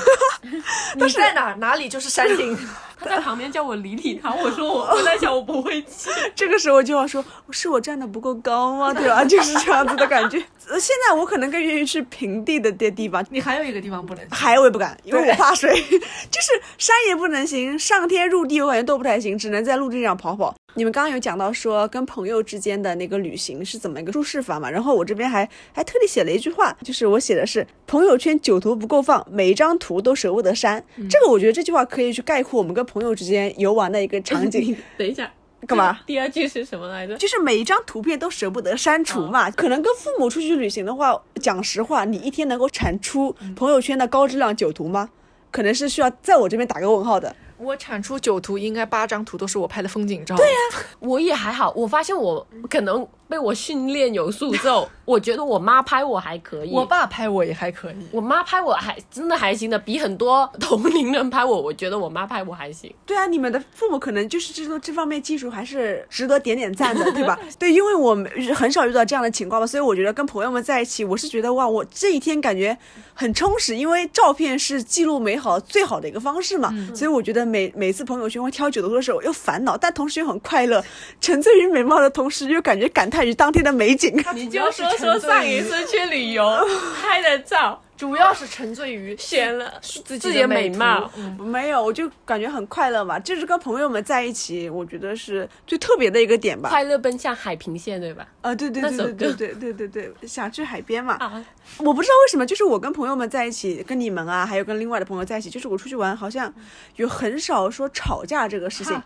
Speaker 2: 你在哪哪里就是山顶。
Speaker 1: 他在旁边叫我理理他，我说我我在想我不会去。
Speaker 3: 这个时候就要说，是我站的不够高吗？对吧？就是这样子的感觉。呃现在我可能更愿意去平地的地地方，
Speaker 2: 你还有一个地方不能去，
Speaker 3: 海我也不敢，因为我怕水。就是山也不能行，上天入地我感觉都不太行，只能在陆地上跑跑。你们刚刚有讲到说跟朋友之间的那个旅行是怎么一个注释法嘛？然后我这边还还特地写了一句话，就是我写的是朋友圈九图不够放，每一张图都舍不得删。这个我觉得这句话可以去概括我们跟朋友之间游玩的一个场景。
Speaker 1: 等一下，
Speaker 3: 干嘛？
Speaker 1: 第二句是什么来着？
Speaker 3: 就是每一张图片都舍不得删除嘛。可能跟父母出去旅行的话，讲实话，你一天能够产出朋友圈的高质量九图吗？可能是需要在我这边打个问号的。
Speaker 2: 我产出九图，应该八张图都是我拍的风景照。对呀、
Speaker 1: 我也还好，我发现我可能被我训练有素之后，我觉得我妈拍我还可以。
Speaker 2: 我爸拍我也还可以。
Speaker 1: 我妈拍我还真的还行的，比很多同龄人拍我，我觉得我妈拍我还行。
Speaker 3: 对啊，你们的父母可能就是这种这方面技术还是值得点点赞的，对吧？对，因为我们很少遇到这样的情况吧，所以我觉得跟朋友们在一起，我是觉得哇，我这一天感觉很充实，因为照片是记录美好最好的一个方式嘛，所以我觉得每每次朋友圈会挑九头的时候，又烦恼，但同时又很快乐，沉醉于美貌的同时，又感觉感叹于当天的美景。
Speaker 1: 你就说说上一次去旅游 拍的照，
Speaker 2: 主要是沉醉于
Speaker 1: 选了
Speaker 2: 自己
Speaker 1: 的美貌。
Speaker 2: 嗯
Speaker 3: 没有，我就感觉很快乐嘛，就是跟朋友们在一起，我觉得是最特别的一个点吧。
Speaker 1: 快乐奔向海平线，对吧？
Speaker 3: 啊，对对对对对对对对，想去海边嘛。
Speaker 1: 啊，
Speaker 3: 我不知道为什么，就是我跟朋友们在一起，跟你们啊，还有跟另外的朋友在一起，就是我出去玩，好像有很少说吵架这个事情。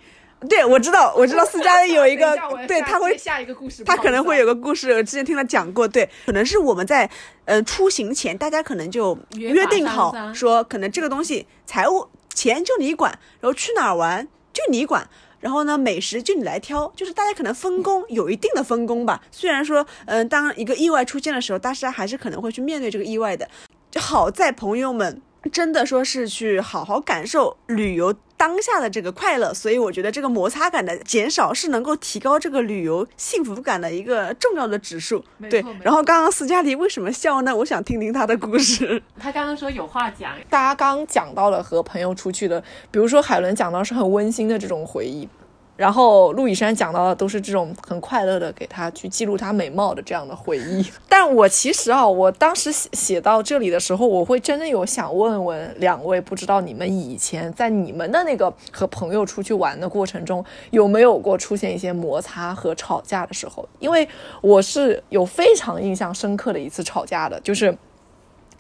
Speaker 3: 对，我知道，我知道斯嘉丽有一个 对他会
Speaker 2: 下一个故事，
Speaker 3: 他可能会有
Speaker 2: 个
Speaker 3: 个故事，我之前听他讲过，对，可能是我们在呃出行前，大家可能就
Speaker 1: 约
Speaker 3: 定好说，可能这个东西财务钱就你管，然后去哪儿玩就你管。然后呢，美食就你来挑，就是大家可能分工有一定的分工吧。虽然说，嗯、当一个意外出现的时候，大家还是可能会去面对这个意外的。就好在朋友们真的说是去好好感受旅游当下的这个快乐，所以我觉得这个摩擦感的减少是能够提高这个旅游幸福感的一个重要的指数。对然后刚刚斯嘉丽为什么笑呢？我想听听她的故事。
Speaker 1: 她刚刚说有话讲，
Speaker 2: 大家刚刚讲到了和朋友出去的，比如说海伦讲到是很温馨的这种回忆，然后陆以山讲到的都是这种很快乐的给他去记录他美貌的这样的回忆。但我其实啊，我当时写写到这里的时候，我会真的有想问问两位，不知道你们以前在你们的那个和朋友出去玩的过程中，有没有过出现一些摩擦和吵架的时候？因为我是有非常印象深刻的一次吵架的，就是。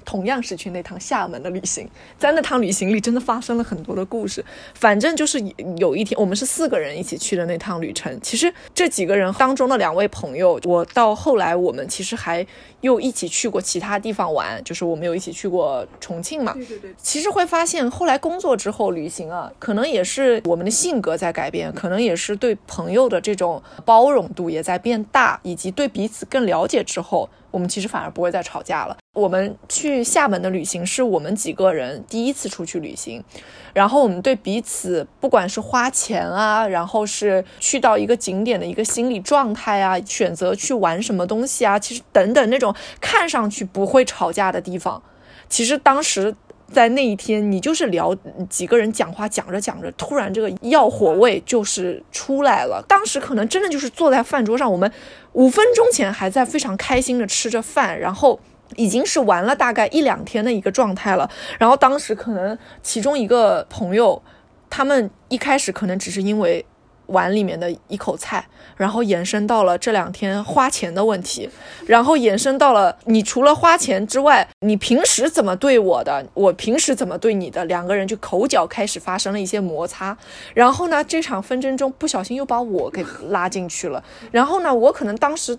Speaker 2: 同样是去那趟厦门的旅行，在那趟旅行里真的发生了很多的故事。反正就是有一天，我们是四个人一起去的那趟旅程。其实这几个人当中的两位朋友，我到后来我们其实还又一起去过其他地方玩，就是我们有一起去过重庆嘛。
Speaker 3: 对对对，
Speaker 2: 其实会发现，后来工作之后旅行啊，可能也是我们的性格在改变，可能也是对朋友的这种包容度也在变大，以及对彼此更了解之后，我们其实反而不会再吵架了。我们去厦门的旅行是我们几个人第一次出去旅行，然后我们对彼此不管是花钱啊，然后是去到一个景点的一个心理状态啊，选择去玩什么东西啊，其实等等那种看上去不会吵架的地方，其实当时在那一天，你就是聊几个人讲话，讲着讲着，突然这个药火味就是出来了。当时可能真的就是坐在饭桌上，我们五分钟前还在非常开心的吃着饭，然后。已经是玩了大概一两天的一个状态了，然后当时可能其中一个朋友，他们一开始可能只是因为碗里面的一口菜，然后延伸到了这两天花钱的问题，然后延伸到了你除了花钱之外，你平时怎么对我的，我平时怎么对你的，两个人就口角开始发生了一些摩擦。然后呢，这场纷争中不小心又把我给拉进去了。然后呢，我可能当时。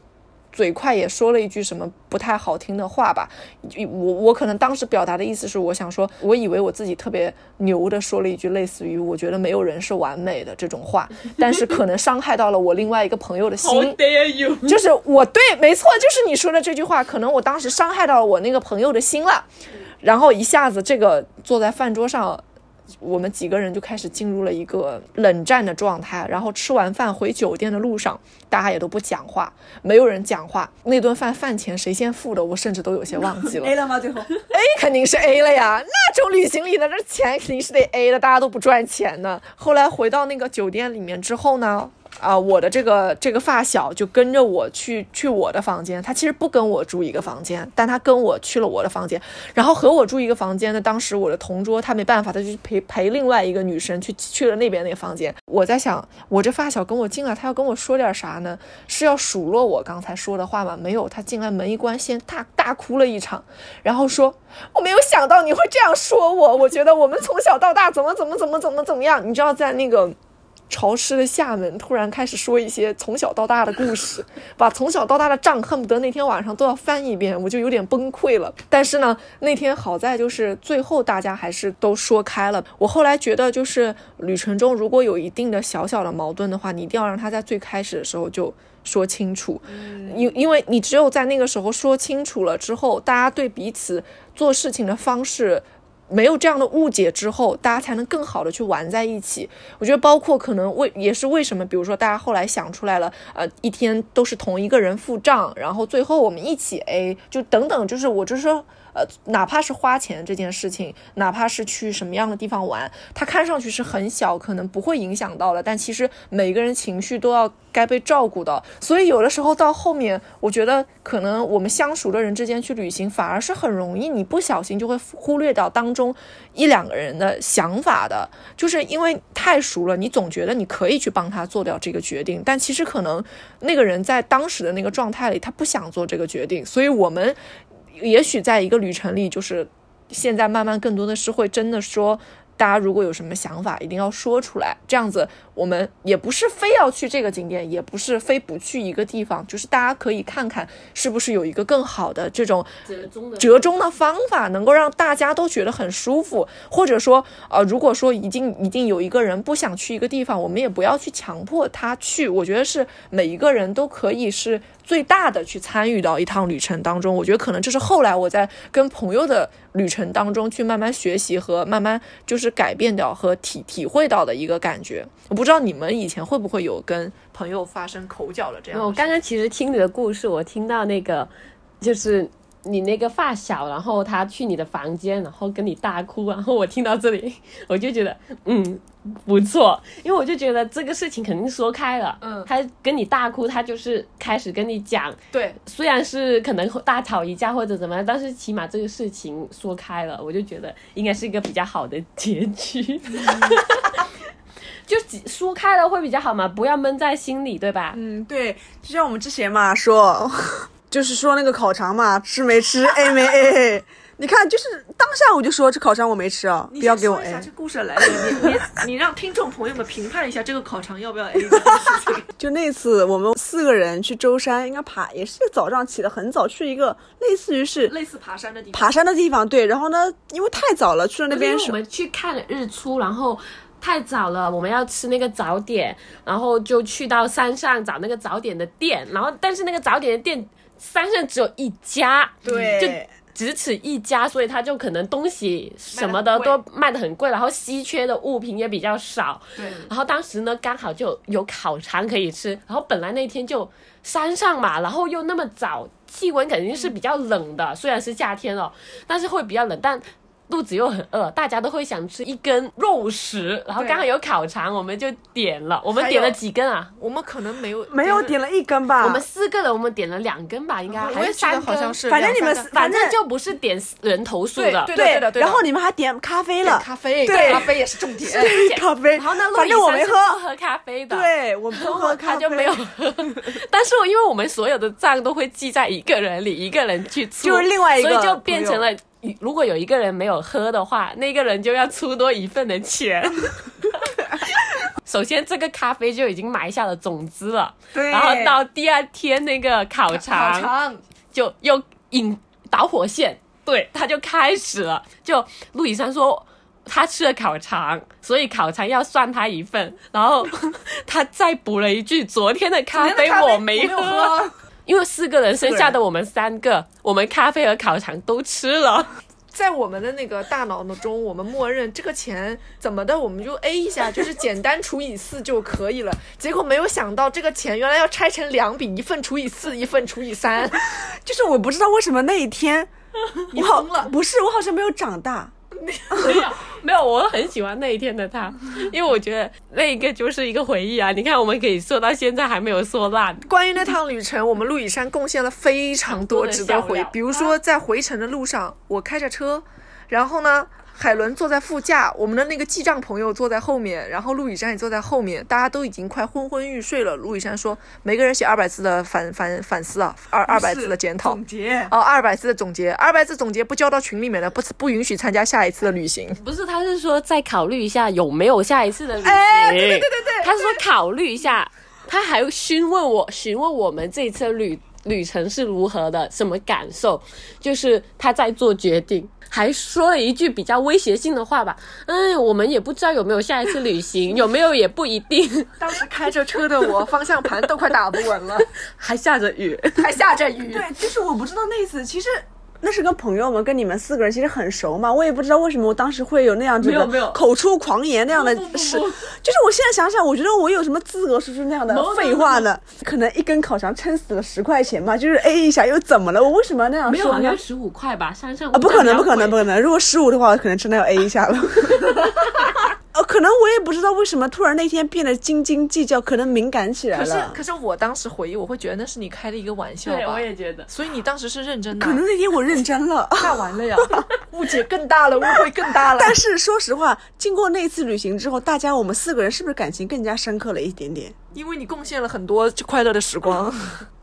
Speaker 2: 嘴快也说了一句什么不太好听的话吧，我我可能当时表达的意思是，我想说，我以为我自己特别牛的说了一句类似于“我觉得没有人是完美的”这种话，但是可能伤害到了我另外一个朋友的心。就是我对，没错，就是你说的这句话，可能我当时伤害到了我那个朋友的心了。然后一下子这个坐在饭桌上。我们几个人就开始进入了一个冷战的状态，然后吃完饭回酒店的路上，大家也都不讲话，没有人讲话。那顿饭饭钱谁先付的，我甚至都有些忘记了。
Speaker 3: A 了吗？最后
Speaker 2: A 肯定是 A 了呀，那种旅行里的这钱肯定是得 A 的，大家都不赚钱呢。后来回到那个酒店里面之后呢，啊、我的这个这个发小就跟着我去去我的房间，他其实不跟我住一个房间，但他跟我去了我的房间，然后和我住一个房间的当时我的同桌他没办法，他就陪陪另外一个女生去去了那边那个房间。我在想，我这发小跟我进来，他要跟我说点啥呢？是要数落我刚才说的话吗？没有，他进来门一关，先大大哭了一场，然后说我没有想到你会这样说我，我觉得我们从小到大怎么怎么怎么怎么怎么样，你知道在那个。潮湿的厦门突然开始说一些从小到大的故事，把从小到大的账恨不得那天晚上都要翻一遍，我就有点崩溃了。但是呢，那天好在就是最后大家还是都说开了。我后来觉得，就是旅程中如果有一定的小小的矛盾的话，你一定要让他在最开始的时候就说清楚，因因为你只有在那个时候说清楚了之后，大家对彼此做事情的方式。没有这样的误解之后，大家才能更好的去玩在一起。我觉得，包括可能为也是为什么，比如说大家后来想出来了，呃，一天都是同一个人付账，然后最后我们一起 A，就等等，就是我就是说。呃，哪怕是花钱这件事情，哪怕是去什么样的地方玩，它看上去是很小，可能不会影响到了，但其实每个人情绪都要该被照顾到。所以有的时候到后面，我觉得可能我们相熟的人之间去旅行，反而是很容易，你不小心就会忽略掉当中一两个人的想法的，就是因为太熟了，你总觉得你可以去帮他做掉这个决定，但其实可能那个人在当时的那个状态里，他不想做这个决定，所以我们。也许在一个旅程里，就是现在慢慢更多的是会真的说，大家如果有什么想法，一定要说出来。这样子，我们也不是非要去这个景点，也不是非不去一个地方，就是大家可以看看是不是有一个更好的这种
Speaker 1: 折中的
Speaker 2: 折中的方法，能够让大家都觉得很舒服。或者说，呃，如果说已经已经有一个人不想去一个地方，我们也不要去强迫他去。我觉得是每一个人都可以是最大的去参与到一趟旅程当中。我觉得可能这是后来我在跟朋友的旅程当中去慢慢学习和慢慢就是改变掉和体体会到的一个感觉。我不知道你们以前会不会有跟朋友发生口角了这样的？
Speaker 1: 我刚刚其实听你的故事，我听到那个就是你那个发小，然后他去你的房间，然后跟你大哭，然后我听到这里，我就觉得嗯不错，因为我就觉得这个事情肯定说开了，
Speaker 2: 嗯
Speaker 1: 他跟你大哭，他就是开始跟你讲，
Speaker 2: 对，
Speaker 1: 虽然是可能大吵一架或者怎么样，但是起码这个事情说开了，我就觉得应该是一个比较好的结局。就几说开了会比较好嘛，不要闷在心里，对吧？
Speaker 3: 嗯，对，就像我们之前嘛说，就是说那个烤肠嘛，吃没吃，A 没 A。你看，就是当下我就说这烤肠我没吃啊，不要给我 A。
Speaker 2: 这故事来源，你你你让听众朋友们评判一下这个烤肠要不要 A。
Speaker 3: 就那次我们四个人去舟山，应该爬，也是早上起得很早，去一个类似于是
Speaker 2: 类似爬山的地方。
Speaker 3: 爬山的地方。对，然后呢，因为太早了，去了那边是
Speaker 1: 我们去看了日出，然后太早了，我们要吃那个早点，然后就去到山上找那个早点的店，然后但是那个早点的店山上只有一家，
Speaker 3: 对，
Speaker 1: 就只此一家，所以它就可能东西什么的都卖的很贵，然后稀缺的物品也比较少。
Speaker 2: 对
Speaker 1: 然后当时呢，刚好就有烤肠可以吃，然后本来那天就山上嘛，然后又那么早，气温肯定是比较冷的，虽然是夏天哦，但是会比较冷，但。肚子又很饿，大家都会想吃一根肉食，然后刚好有烤肠，我们就点了。我们点了几根啊？
Speaker 2: 我们可能没有
Speaker 3: 没有点了一根吧？
Speaker 1: 我们四个人，我们点了两根吧，应该还是三根，
Speaker 2: 好像是
Speaker 3: 反正你们
Speaker 1: 反正
Speaker 3: 反正
Speaker 1: 就不是点人头数的。
Speaker 2: 对对的对
Speaker 3: 然后你们还点咖啡了，
Speaker 2: 咖啡，
Speaker 3: 对
Speaker 2: 咖啡也是重点。
Speaker 3: 咖啡。
Speaker 1: 然后呢，
Speaker 3: 反正我没喝
Speaker 1: 不喝咖啡的。。
Speaker 3: 对，我不喝咖啡，
Speaker 1: 就没有喝，但是我因为我们所有的账都会记在一个人里，一个人去出，
Speaker 3: 就是另外一个
Speaker 1: 所以就变成了，如果有一个人没有喝的话，那个人就要出多一份的钱。首先，这个咖啡就已经埋下了种子了，
Speaker 3: 对
Speaker 1: 然后到第二天那个烤肠，就又引导火线，对，他就开始了。就陆以山说他吃了烤肠，所以烤肠要算他一份，然后他再补了一句：昨天的咖啡我没喝，
Speaker 2: 喝。
Speaker 1: 因为四个人，剩下的我们三个，我们咖啡和烤肠都吃了。
Speaker 2: 在我们的那个大脑中，我们默认这个钱怎么的，我们就 A 一下，就是简单除以四就可以了。结果没有想到，这个钱原来要拆成两笔，一份除以四，一份除以三。
Speaker 3: 就是我不知道为什么那一天
Speaker 2: 你
Speaker 3: 我好
Speaker 2: 疯了
Speaker 3: 不是我好像没有长大。
Speaker 1: 没有没有，我很喜欢那一天的他，因为我觉得那一个就是一个回忆啊。你看，我们可以说到现在还没有说烂。
Speaker 2: 关于那趟旅程，我们陆羽山贡献了非常多值得回比如说在回程的路上，我开着车，然后呢。海伦坐在副驾，我们的那个记账朋友坐在后面，然后陆羽山也坐在后面，大家都已经快昏昏欲睡了。陆羽山说：“每个人写二百字的反反反思啊，二二百字的检讨。
Speaker 3: 总结。
Speaker 2: 哦，二百字的总结，二百字总结不交到群里面的，不不允许参加下一次的旅行。
Speaker 1: 不是，他是说再考虑一下有没有下一次的旅行。
Speaker 2: 哎对对对对对
Speaker 1: 他是说考虑一下，他还询问我询问我们这一次旅旅程是如何的，什么感受，就是他在做决定。还说了一句比较威胁性的话吧，嗯，我们也不知道有没有下一次旅行，有没有也不一定，
Speaker 2: 当时开着车的我，方向盘都快打不稳了，
Speaker 1: 还下着雨。
Speaker 2: 还下着雨。
Speaker 3: 对，就是我不知道那次其实。那是跟朋友们，跟你们四个人其实很熟嘛，我也不知道为什么我当时会有那样子的
Speaker 1: 没有没有
Speaker 3: 口出狂言那样的事，就是我现在想想，我觉得我有什么资格说出那样的废话呢？可能一根烤肠撑死了十块钱嘛，就是 A 一下又怎么了？我为什么要那样
Speaker 1: 没有，
Speaker 3: 说呢
Speaker 1: 好像？十五块吧，
Speaker 3: 啊，不可能，不可能，不
Speaker 1: 不
Speaker 3: 可能！如果十五的话，我可能真的要 A 一下了。呃，可能我也不知道为什么突然那天变得斤斤计较，可能敏感起来了
Speaker 2: 可是。可是我当时回忆，我会觉得那是你开的一个玩笑
Speaker 1: 对，我？也觉得。
Speaker 2: 所以你当时是认真的。
Speaker 3: 可能那天我认真了。
Speaker 2: 那完了呀，误解更大了，误会更大了。
Speaker 3: 但是说实话，经过那次旅行之后，大家我们四个人是不是感情更加深刻了一点点？
Speaker 2: 因为你贡献了很多快乐的时光，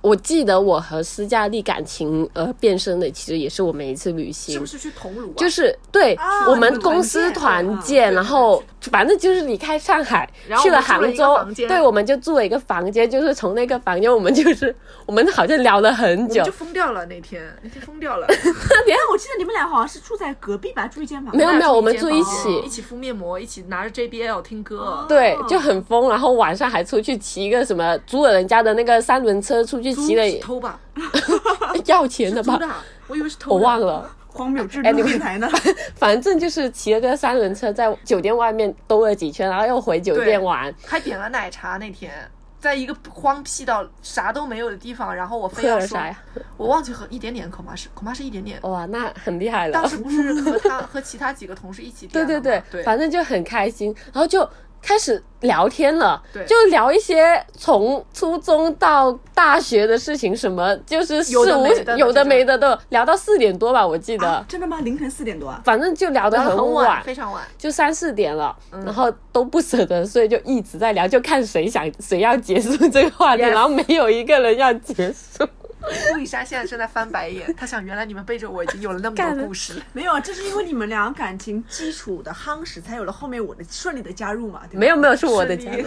Speaker 1: 我记得我和斯嘉丽感情呃变深的，其实也是我们一次旅行，
Speaker 2: 是不是去桐庐啊？
Speaker 1: 就是对、
Speaker 3: 啊
Speaker 1: 我们公司团
Speaker 3: 嗯
Speaker 1: 建，
Speaker 3: 对
Speaker 1: 然后反正就是离开上海去了杭州对，我们就住了一个房间，就是从那个房间我们就是我们好像聊了很久
Speaker 2: 就，疯掉了那天，那天疯掉了。
Speaker 3: 但 我记得你们俩好像是住在隔壁吧，住一间房
Speaker 1: 没有没有，我们住一
Speaker 2: 住一
Speaker 1: 起
Speaker 2: 一，起敷面膜，一起拿着 JBL 听歌。
Speaker 1: 对，就很疯，然后晚上还出去骑一个什么租了人家的那个三轮车出去
Speaker 2: 租
Speaker 1: 骑了，
Speaker 2: 是偷吧？
Speaker 1: 要钱的吧？
Speaker 2: 我以为是偷的。
Speaker 1: 我忘了。
Speaker 3: 荒谬至
Speaker 1: 哎你们
Speaker 3: 电台呢。
Speaker 1: 反正就是骑了个三轮车，在酒店外面兜了几圈，然后又回酒店玩，
Speaker 2: 还点了奶茶那天。在一个荒僻到啥都没有的地方，然后我非要
Speaker 1: 啥呀？
Speaker 2: 我忘记喝一点点，恐怕是恐怕是一点点。
Speaker 1: 哇，那很厉害了。
Speaker 2: 当时不是和他和其他几个同事一起
Speaker 1: 对
Speaker 2: 点
Speaker 1: 对对，
Speaker 2: 对，
Speaker 1: 反正就很开心，然后就开始聊天了，
Speaker 2: 对
Speaker 1: 就聊一些从初中到大学的事情，什么就是四
Speaker 2: 有的
Speaker 1: 五
Speaker 2: 没的
Speaker 1: 有的没的都聊到四点多吧，我记得，
Speaker 3: 啊真的吗？凌晨四点多啊？
Speaker 1: 反正就聊得
Speaker 2: 很
Speaker 1: 晚，
Speaker 2: 非常晚。
Speaker 1: 就三四点了，
Speaker 2: 嗯
Speaker 1: 然后都不舍得所以，就一直在聊，就看谁想谁要结束这个话题
Speaker 2: Yes
Speaker 1: 然后没有一个人要结束。
Speaker 2: 陆以山现在正在翻白眼，他想原来你们背着我已经有了那么多故事。
Speaker 3: 没有啊，这是因为你们俩感情基础的夯实，才有了后面我的顺利的加入嘛，对？
Speaker 1: 没有没有，是我的
Speaker 2: 加入。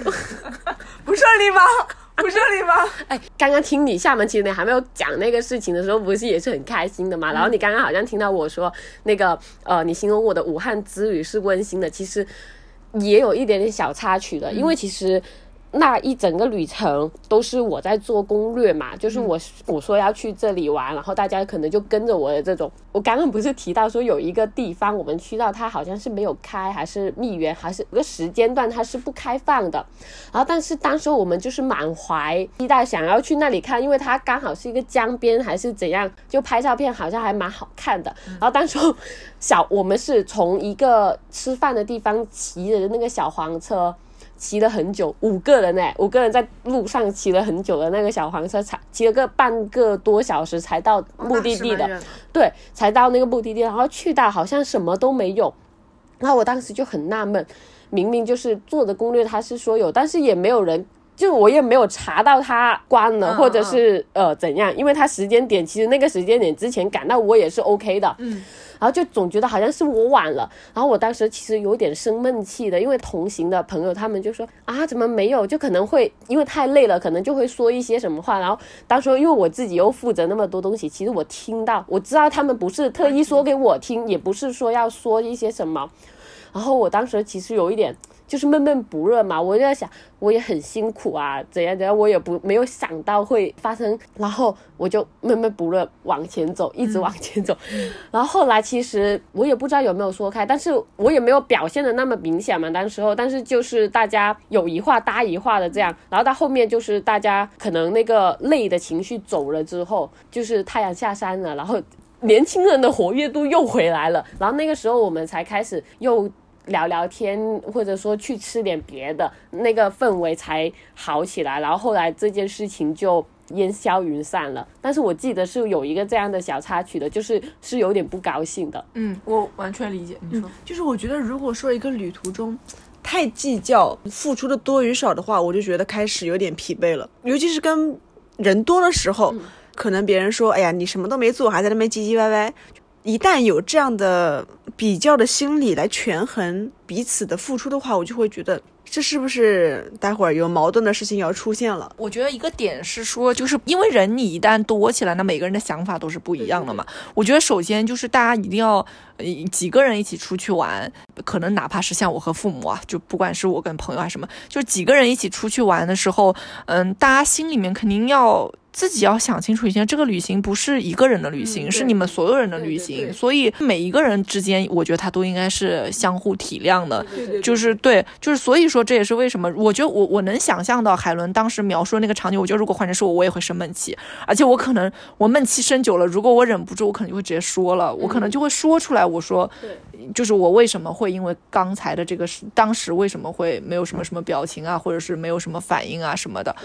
Speaker 3: 不顺利吗？不顺利吗？
Speaker 1: 哎，刚刚听你厦门，其实你还没有讲那个事情的时候，不是也是很开心的嘛？然后你刚刚好像听到我说那个呃，你形容我的武汉之旅是温馨的，其实也有一点点小插曲的，因为其实。那一整个旅程都是我在做攻略嘛，就是我、我说要去这里玩，然后大家可能就跟着我的这种。我刚刚不是提到说有一个地方我们去到，它好像是没有开，还是密园，还是一个时间段它是不开放的。然后但是当时我们就是满怀期待想要去那里看，因为它刚好是一个江边还是怎样，就拍照片好像还蛮好看的。然后当时小我们是从一个吃饭的地方骑着那个小黄车。骑了很久，五个人哎，五个人在路上骑了很久的那个小黄车，才骑了个半个多小时才到目的地的。对，才到那个目的地，然后去到好像什么都没有，然后我当时就很纳闷，明明就是做的攻略，他是说有，但是也没有人。就我也没有查到他关了，
Speaker 2: 嗯
Speaker 1: 或者是呃怎样，因为他时间点其实那个时间点之前赶到我也是 OK 的，
Speaker 2: 嗯，
Speaker 1: 然后就总觉得好像是我晚了，然后我当时其实有点生闷气的，因为同行的朋友他们就说啊怎么没有，就可能会因为太累了，可能就会说一些什么话，然后当时因为我自己又负责那么多东西，其实我听到我知道他们不是特意说给我听，也不是说要说一些什么，然后我当时其实有一点就是闷闷不乐嘛。我就在想，我也很辛苦啊，怎样怎样，我也不没有想到会发生，然后我就闷闷不乐往前走，一直往前走。然后后来其实我也不知道有没有说开，但是我也没有表现的那么明显嘛，当时候，但是就是大家有一话搭一话的这样，然后到后面就是大家可能那个累的情绪走了之后，就是太阳下山了，然后年轻人的活跃度又回来了，然后那个时候我们才开始又。聊聊天，或者说去吃点别的，那个氛围才好起来。然后后来这件事情就烟消云散了。但是我记得是有一个这样的小插曲的，就是是有点不高兴的。
Speaker 2: 嗯，我完全理解你说。
Speaker 3: 就是我觉得，如果说一个旅途中太计较付出的多与少的话，我就觉得开始有点疲惫了。尤其是跟人多的时候，可能别人说：“哎呀，你什么都没做，还在那边唧唧歪歪。”一旦有这样的比较的心理来权衡彼此的付出的话，我就会觉得这是不是待会儿有矛盾的事情要出现了？
Speaker 2: 我觉得一个点是说，就是因为人你一旦多起来，那每个人的想法都是不一样的嘛。我觉得首先就是大家一定要几个人一起出去玩，可能哪怕是像我和父母啊，就不管是我跟朋友还是什么，就几个人一起出去玩的时候，嗯，大家心里面肯定要。自己要想清楚一些，这个旅行不是一个人的旅行，是你们所有人的旅行，所以每一个人之间，我觉得他都应该是相互体谅的，就是对，就是所以说这也是为什么，我觉得我我能想象到海伦当时描述的那个场景，我觉得如果换成是我，我也会生闷气，而且我可能我闷气生久了，如果我忍不住，我可能就会直接说了，我可能就会说出来，我说，就是我为什么会因为刚才的这个是当时为什么会没有什么什么表情啊，或者是没有什么反应啊什么的。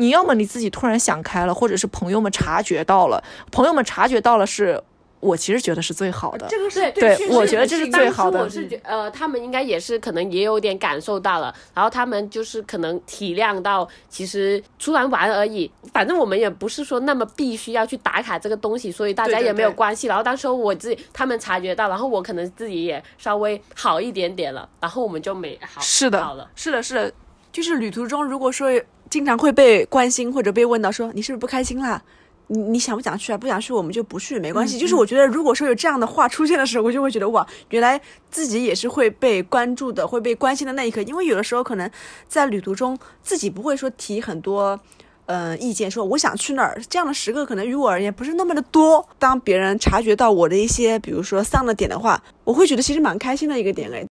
Speaker 2: 你要么你自己突然想开了，或者是朋友们察觉到了，朋友们察觉到了，是我其实觉得是最好的。
Speaker 3: 这个是
Speaker 2: 对，我觉得这是最好的。
Speaker 1: 我是觉呃，他们应该也是可能也有点感受到了，然后他们就是可能体谅到，其实出来玩而已，反正我们也不是说那么必须要去打卡这个东西，所以大家也没有关系。然后当时我自己他们察觉到，然后我可能自己也稍微好一点点了，然后我们就没好
Speaker 2: 是的，
Speaker 1: 好了，
Speaker 2: 是的，是的，
Speaker 3: 就是旅途中如果说。经常会被关心或者被问到说你是不是不开心啦？你你想不想去啊？不想去我们就不去，没关系。就是我觉得如果说有这样的话出现的时候，我就会觉得哇，原来自己也是会被关注的，会被关心的那一刻。因为有的时候可能在旅途中自己不会说提很多嗯意见，说我想去那儿。这样的时刻可能于我而言不是那么的多。当别人察觉到我的一些比如说丧的点的话，我会觉得其实蛮开心的一个点哎。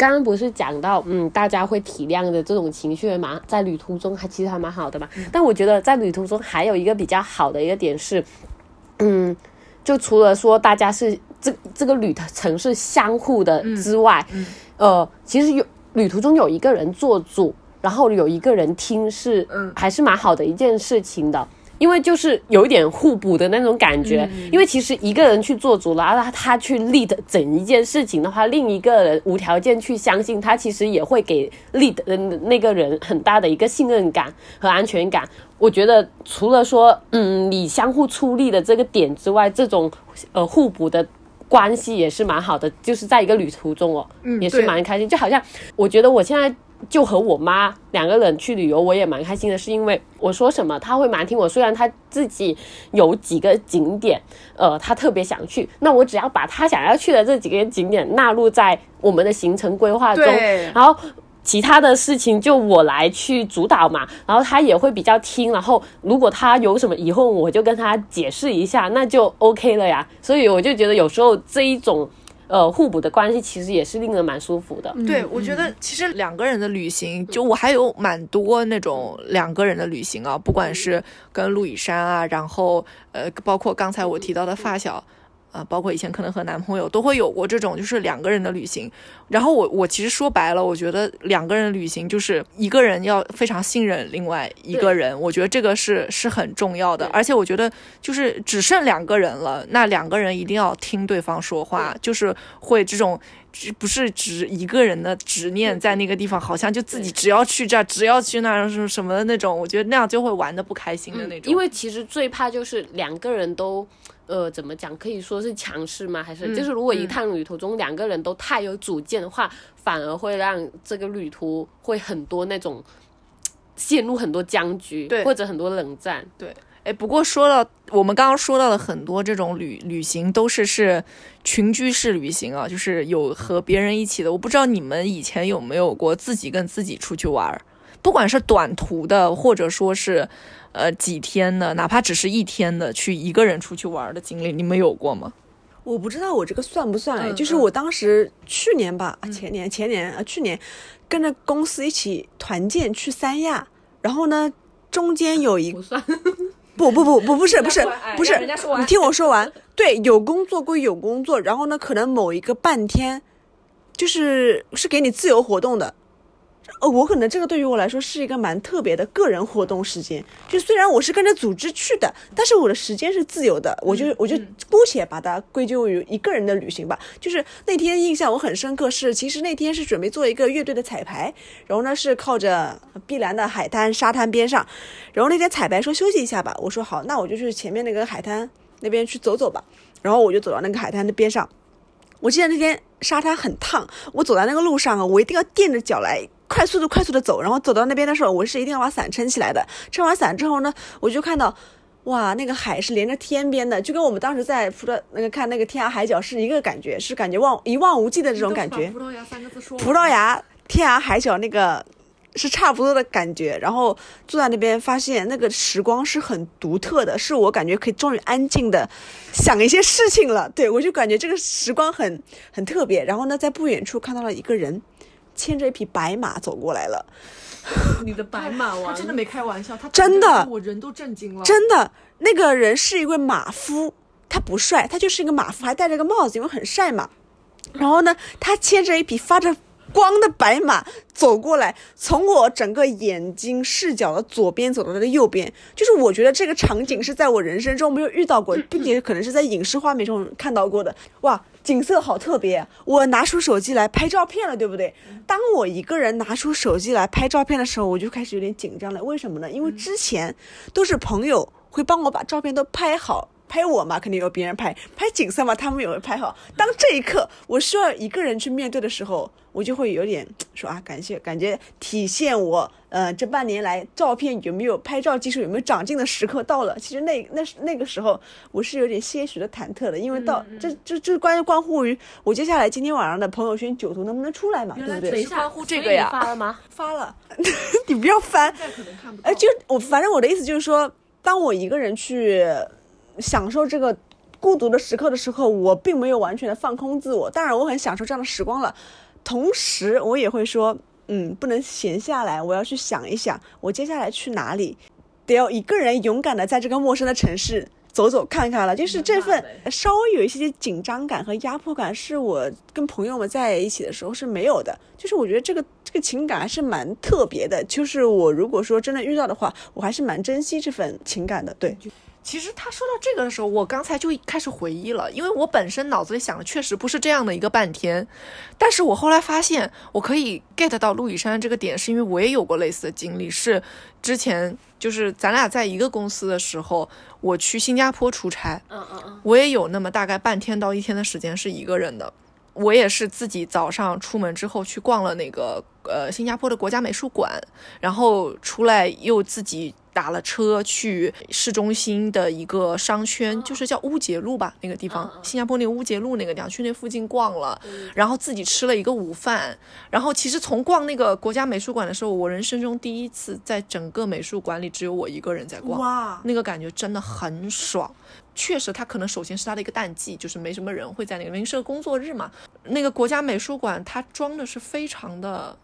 Speaker 1: 刚刚不是讲到，嗯，大家会体谅的这种情绪嘛，在旅途中还其实还蛮好的嘛。但我觉得在旅途中还有一个比较好的一个点是，嗯，就除了说大家是这这个旅程是相互的之外，呃，其实有旅途中有一个人做主，然后有一个人听，是还是蛮好的一件事情的。因为就是有一点互补的那种感觉，因为其实一个人去做主了，他他去 lead 整一件事情的话，另一个人无条件去相信他，其实也会给 lead 的那个人很大的一个信任感和安全感。我觉得除了说，嗯，你相互出力的这个点之外，这种呃互补的关系也是蛮好的，就是在一个旅途中哦，也是蛮开心。就好像我觉得我现在。就和我妈两个人去旅游，我也蛮开心的，是因为我说什么他会蛮听我。虽然他自己有几个景点，呃，他特别想去，那我只要把他想要去的这几个景点纳入在我们的行程规划中，然后其他的事情就我来去主导嘛。然后他也会比较听，然后如果他有什么疑问，我就跟他解释一下，那就 OK 了呀。所以我就觉得有时候这一种。呃，互补的关系其实也是令人蛮舒服的。
Speaker 2: 对，我觉得其实两个人的旅行，就我还有蛮多那种两个人的旅行啊，不管是跟陆以山啊，然后呃，包括刚才我提到的发小。啊，包括以前可能和男朋友都会有过这种，就是两个人的旅行。然后我我其实说白了，我觉得两个人旅行就是一个人要非常信任另外一个人，我觉得这个是是很重要的。而且我觉得就是只剩两个人了，那两个人一定要听对方说话，就是会这种不是只一个人的执念在那个地方，好像就自己只要去这儿，只要去那儿什么什么的那种，我觉得那样就会玩的不开心的那种。
Speaker 1: 因为其实最怕就是两个人都。呃，怎么讲？可以说是强势吗？还是就是如果一趟旅途中两个人都太有主见的话，反而会让这个旅途会很多那种陷入很多僵局，
Speaker 2: 对，
Speaker 1: 或者很多冷战，
Speaker 2: 对。哎，不过说到我们刚刚说到的很多这种旅旅行，都是是群居式旅行啊，就是有和别人一起的。我不知道你们以前有没有过自己跟自己出去玩儿，不管是短途的，或者说是呃几天的，哪怕只是一天的，去一个人出去玩儿的经历，你们有过吗？
Speaker 3: 我不知道我这个算不算哎，
Speaker 2: 嗯
Speaker 3: 就是我当时去年吧，啊前年前年啊去年跟着公司一起团建去三亚，然后呢中间有一
Speaker 1: 不算。
Speaker 3: 不不不不不是不是不是你听我说完。对，有工作归有工作，然后呢，可能某一个半天，就是是给你自由活动的。呃，我可能这个对于我来说是一个蛮特别的个人活动时间。就虽然我是跟着组织去的，但是我的时间是自由的，我就我就姑且把它归咎于一个人的旅行吧。就是那天印象我很深刻是，其实那天是准备做一个乐队的彩排，然后呢是靠着碧蓝的海滩沙滩边上，然后那天彩排说休息一下吧，我说好，那我就去前面那个海滩那边去走走吧。然后我就走到那个海滩的边上，我记得那天沙滩很烫，我走在那个路上啊，我一定要垫着脚来。快速的、快速的走，然后走到那边的时候，我是一定要把伞撑起来的。撑完伞之后呢，我就看到，哇，那个海是连着天边的，就跟我们当时在葡萄那个看那个天涯海角是一个感觉，是感觉望一望无际的这种感觉。
Speaker 2: 葡萄牙三个字说
Speaker 3: 葡萄牙天涯海角那个是差不多的感觉，然后坐在那边发现那个时光是很独特的，是我感觉可以终于安静的想一些事情了。对我就感觉这个时光很很特别。然后呢，在不远处看到了一个人牵着一匹白马走过来了，
Speaker 1: 你的白马王
Speaker 2: 他真的没开玩笑，他
Speaker 3: 真的
Speaker 2: 我人都震惊了。
Speaker 3: 真的，那个人是一位马夫，他不帅，他就是一个马夫，还戴着个帽子，因为很晒嘛。然后呢，他牵着一匹发着光的白马走过来，从我整个眼睛视角的左边走到他的右边，就是我觉得这个场景是在我人生中没有遇到过，并且可能是在影视画面中看到过的。哇，景色好特别啊！我拿出手机来拍照片了，对不对？当我一个人拿出手机来拍照片的时候，我就开始有点紧张了。为什么呢？因为之前都是朋友会帮我把照片都拍好。拍我嘛，肯定有别人拍；拍景色嘛，他们也会拍好。当这一刻我需要一个人去面对的时候，我就会有点说啊，感谢，感觉体现我呃这半年来照片有没有拍照技术有没有长进的时刻到了。其实那那那个时候我是有点些许的忐忑的，因为到、这这这关关乎于我接下来今天晚上的朋友圈九图能不能出来嘛，对不
Speaker 2: 来
Speaker 3: 对？
Speaker 2: 只是关乎这个呀
Speaker 1: 发了吗？
Speaker 3: 发了，你不要翻。哎，就我反正我的意思就是说，当我一个人去享受这个孤独的时刻的时候，我并没有完全的放空自我。当然，我很享受这样的时光了，同时我也会说，嗯，不能闲下来，我要去想一想，我接下来去哪里，得要一个人勇敢的在这个陌生的城市。走走看看了，就是这份稍微有一些紧张感和压迫感，是我跟朋友们在一起的时候是没有的。就是我觉得这个这个情感还是蛮特别的。就是我如果说真的遇到的话，我还是蛮珍惜这份情感的。对，
Speaker 2: 其实他说到这个的时候，我刚才就开始回忆了，因为我本身脑子里想的确实不是这样的一个半天，但是我后来发现我可以 get 到陆以山这个点，是因为我也有过类似的经历，是之前就是咱俩在一个公司的时候，我去新加坡出差，
Speaker 1: 嗯嗯嗯，
Speaker 2: 我也有那么大概半天到一天的时间是一个人的。我也是自己早上出门之后去逛了那个呃新加坡的国家美术馆，然后出来又自己打了车去市中心的一个商圈，就是叫乌节路吧那个地方，新加坡那个乌节路那个地方，去那附近逛了，然后自己吃了一个午饭，然后其实从逛那个国家美术馆的时候，我人生中第一次在整个美术馆里只有我一个人在逛，
Speaker 3: 哇，
Speaker 2: 那个感觉真的很爽。确实，它可能首先是它的一个淡季，就是没什么人会在那个，因为是个工作日嘛。那个国家美术馆它装的是非常的，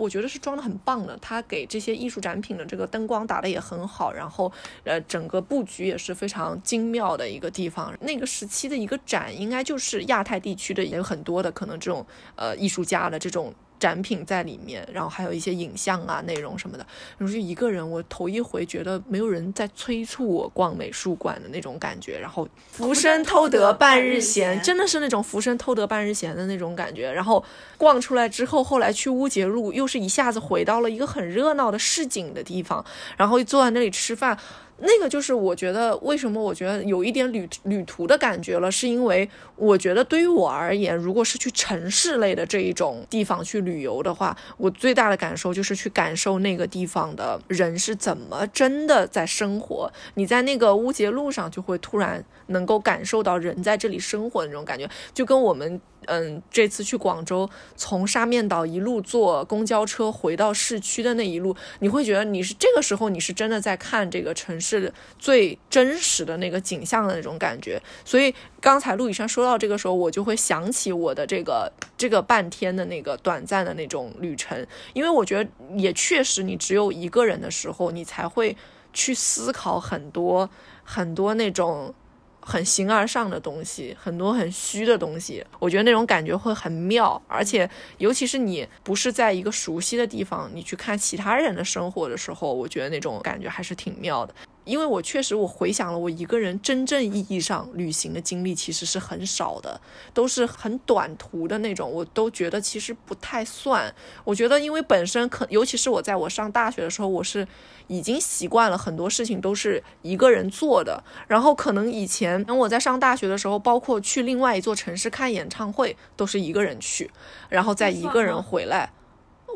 Speaker 2: 我觉得是装的很棒的。它给这些艺术展品的这个灯光打的也很好，然后呃整个布局也是非常精妙的一个地方。那个时期的一个展，应该就是亚太地区的也有很多的可能这种呃艺术家的这种。展品在里面，然后还有一些影像啊、内容什么的。然后就一个人，我头一回觉得没有人在催促我逛美术馆的那种感觉。然后浮生偷得半日闲，真的是那种浮生偷得半日闲的那种感觉。然后逛出来之后，后来去乌节路，又是一下子回到了一个很热闹的市井的地方，然后坐在那里吃饭。那个就是我觉得为什么我觉得有一点旅旅途的感觉了，是因为我觉得对于我而言，如果是去城市类的这一种地方去旅游的话，我最大的感受就是去感受那个地方的人是怎么真的在生活。你在那个乌节路上就会突然能够感受到人在这里生活的那种感觉，就跟我们。嗯，这次去广州，从沙面岛一路坐公交车回到市区的那一路，你会觉得你是这个时候你是真的在看这个城市最真实的那个景象的那种感觉。所以刚才陆羽山说到这个时候，我就会想起我的这个这个半天的那个短暂的那种旅程，因为我觉得也确实，你只有一个人的时候，你才会去思考很多很多那种。很形而上的东西，很多很虚的东西，我觉得那种感觉会很妙，而且尤其是你不是在一个熟悉的地方，你去看其他人的生活的时候，我觉得那种感觉还是挺妙的。因为我确实，我回想了我一个人真正意义上旅行的经历，其实是很少的，都是很短途的那种，我都觉得其实不太算。我觉得，因为本身可，尤其是我在我上大学的时候，我是已经习惯了很多事情都是一个人做的，然后可能以前等我在上大学的时候，包括去另外一座城市看演唱会，都是一个人去，然后再一个人回来。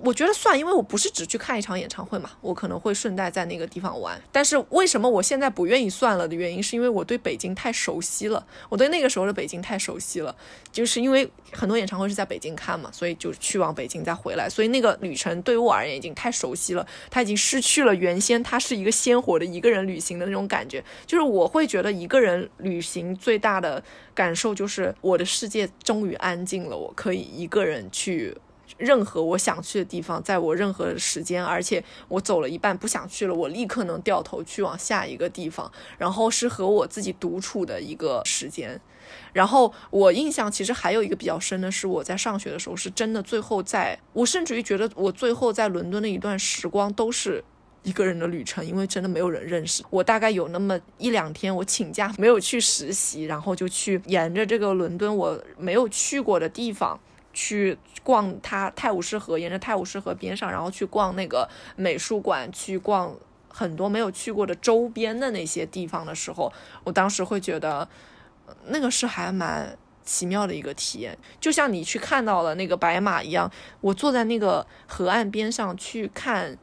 Speaker 2: 我觉得算，因为我不是只去看一场演唱会嘛，我可能会顺带在那个地方玩。但是为什么我现在不愿意算了的原因，是因为我对北京太熟悉了，我对那个时候的北京太熟悉了，就是因为很多演唱会是在北京看嘛，所以就去往北京再回来，所以那个旅程对于我而言已经太熟悉了，它已经失去了原先它是一个鲜活的一个人旅行的那种感觉。就是我会觉得一个人旅行最大的感受就是我的世界终于安静了，我可以一个人去。任何我想去的地方，在我任何时间，而且我走了一半不想去了，我立刻能掉头去往下一个地方，然后是和我自己独处的一个时间。然后我印象其实还有一个比较深的是，我在上学的时候是真的最后在，我甚至于觉得我最后在伦敦的一段时光都是一个人的旅程，因为真的没有人认识。我大概有那么一两天，我请假没有去实习，然后就去沿着这个伦敦我没有去过的地方。去逛它泰晤士河，沿着泰晤士河边上，然后去逛那个美术馆，去逛很多没有去过的周边的那些地方的时候，我当时会觉得，那个是还蛮奇妙的一个体验，就像你去看到了那个白马一样，我坐在那个河岸边上去看。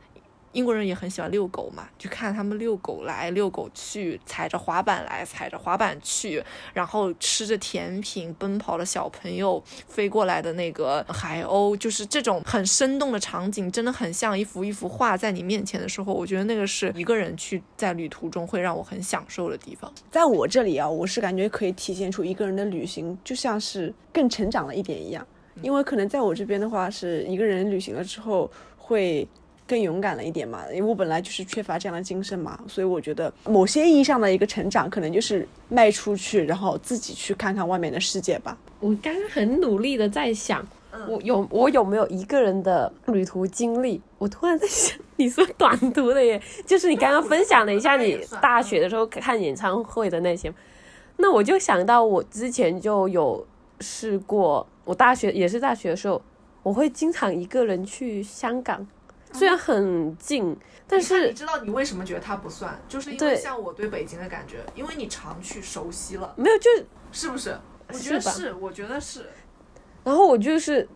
Speaker 2: 英国人也很喜欢遛狗嘛，就看他们遛狗来遛狗去，踩着滑板来踩着滑板去，然后吃着甜品奔跑的小朋友，飞过来的那个海鸥，就是这种很生动的场景，真的很像一幅一幅画在你面前的时候，我觉得那个是一个人去在旅途中会让我很享受的地方。
Speaker 3: 在我这里啊，我是感觉可以体现出一个人的旅行就像是更成长了一点一样，因为可能在我这边的话，是一个人旅行了之后会。更勇敢了一点嘛，因为我本来就是缺乏这样的精神嘛，所以我觉得某些意义上的一个成长，可能就是迈出去，然后自己去看看外面的世界吧。
Speaker 1: 我刚刚很努力的在想，我有我有没有一个人的旅途经历？我突然在想，你说短途的耶，就是你刚刚分享了一下你 大学的时候看演唱会的那些，那我就想到我之前就有试过，我大学也是大学的时候，我会经常一个人去香港。虽然很近，但是
Speaker 2: 你知道你为什么觉得它不算？就是因为像我对北京的感觉，因为你常去熟悉了。
Speaker 1: 没有，就是
Speaker 2: 不是？我觉得是，我觉得是。
Speaker 1: 然后我就是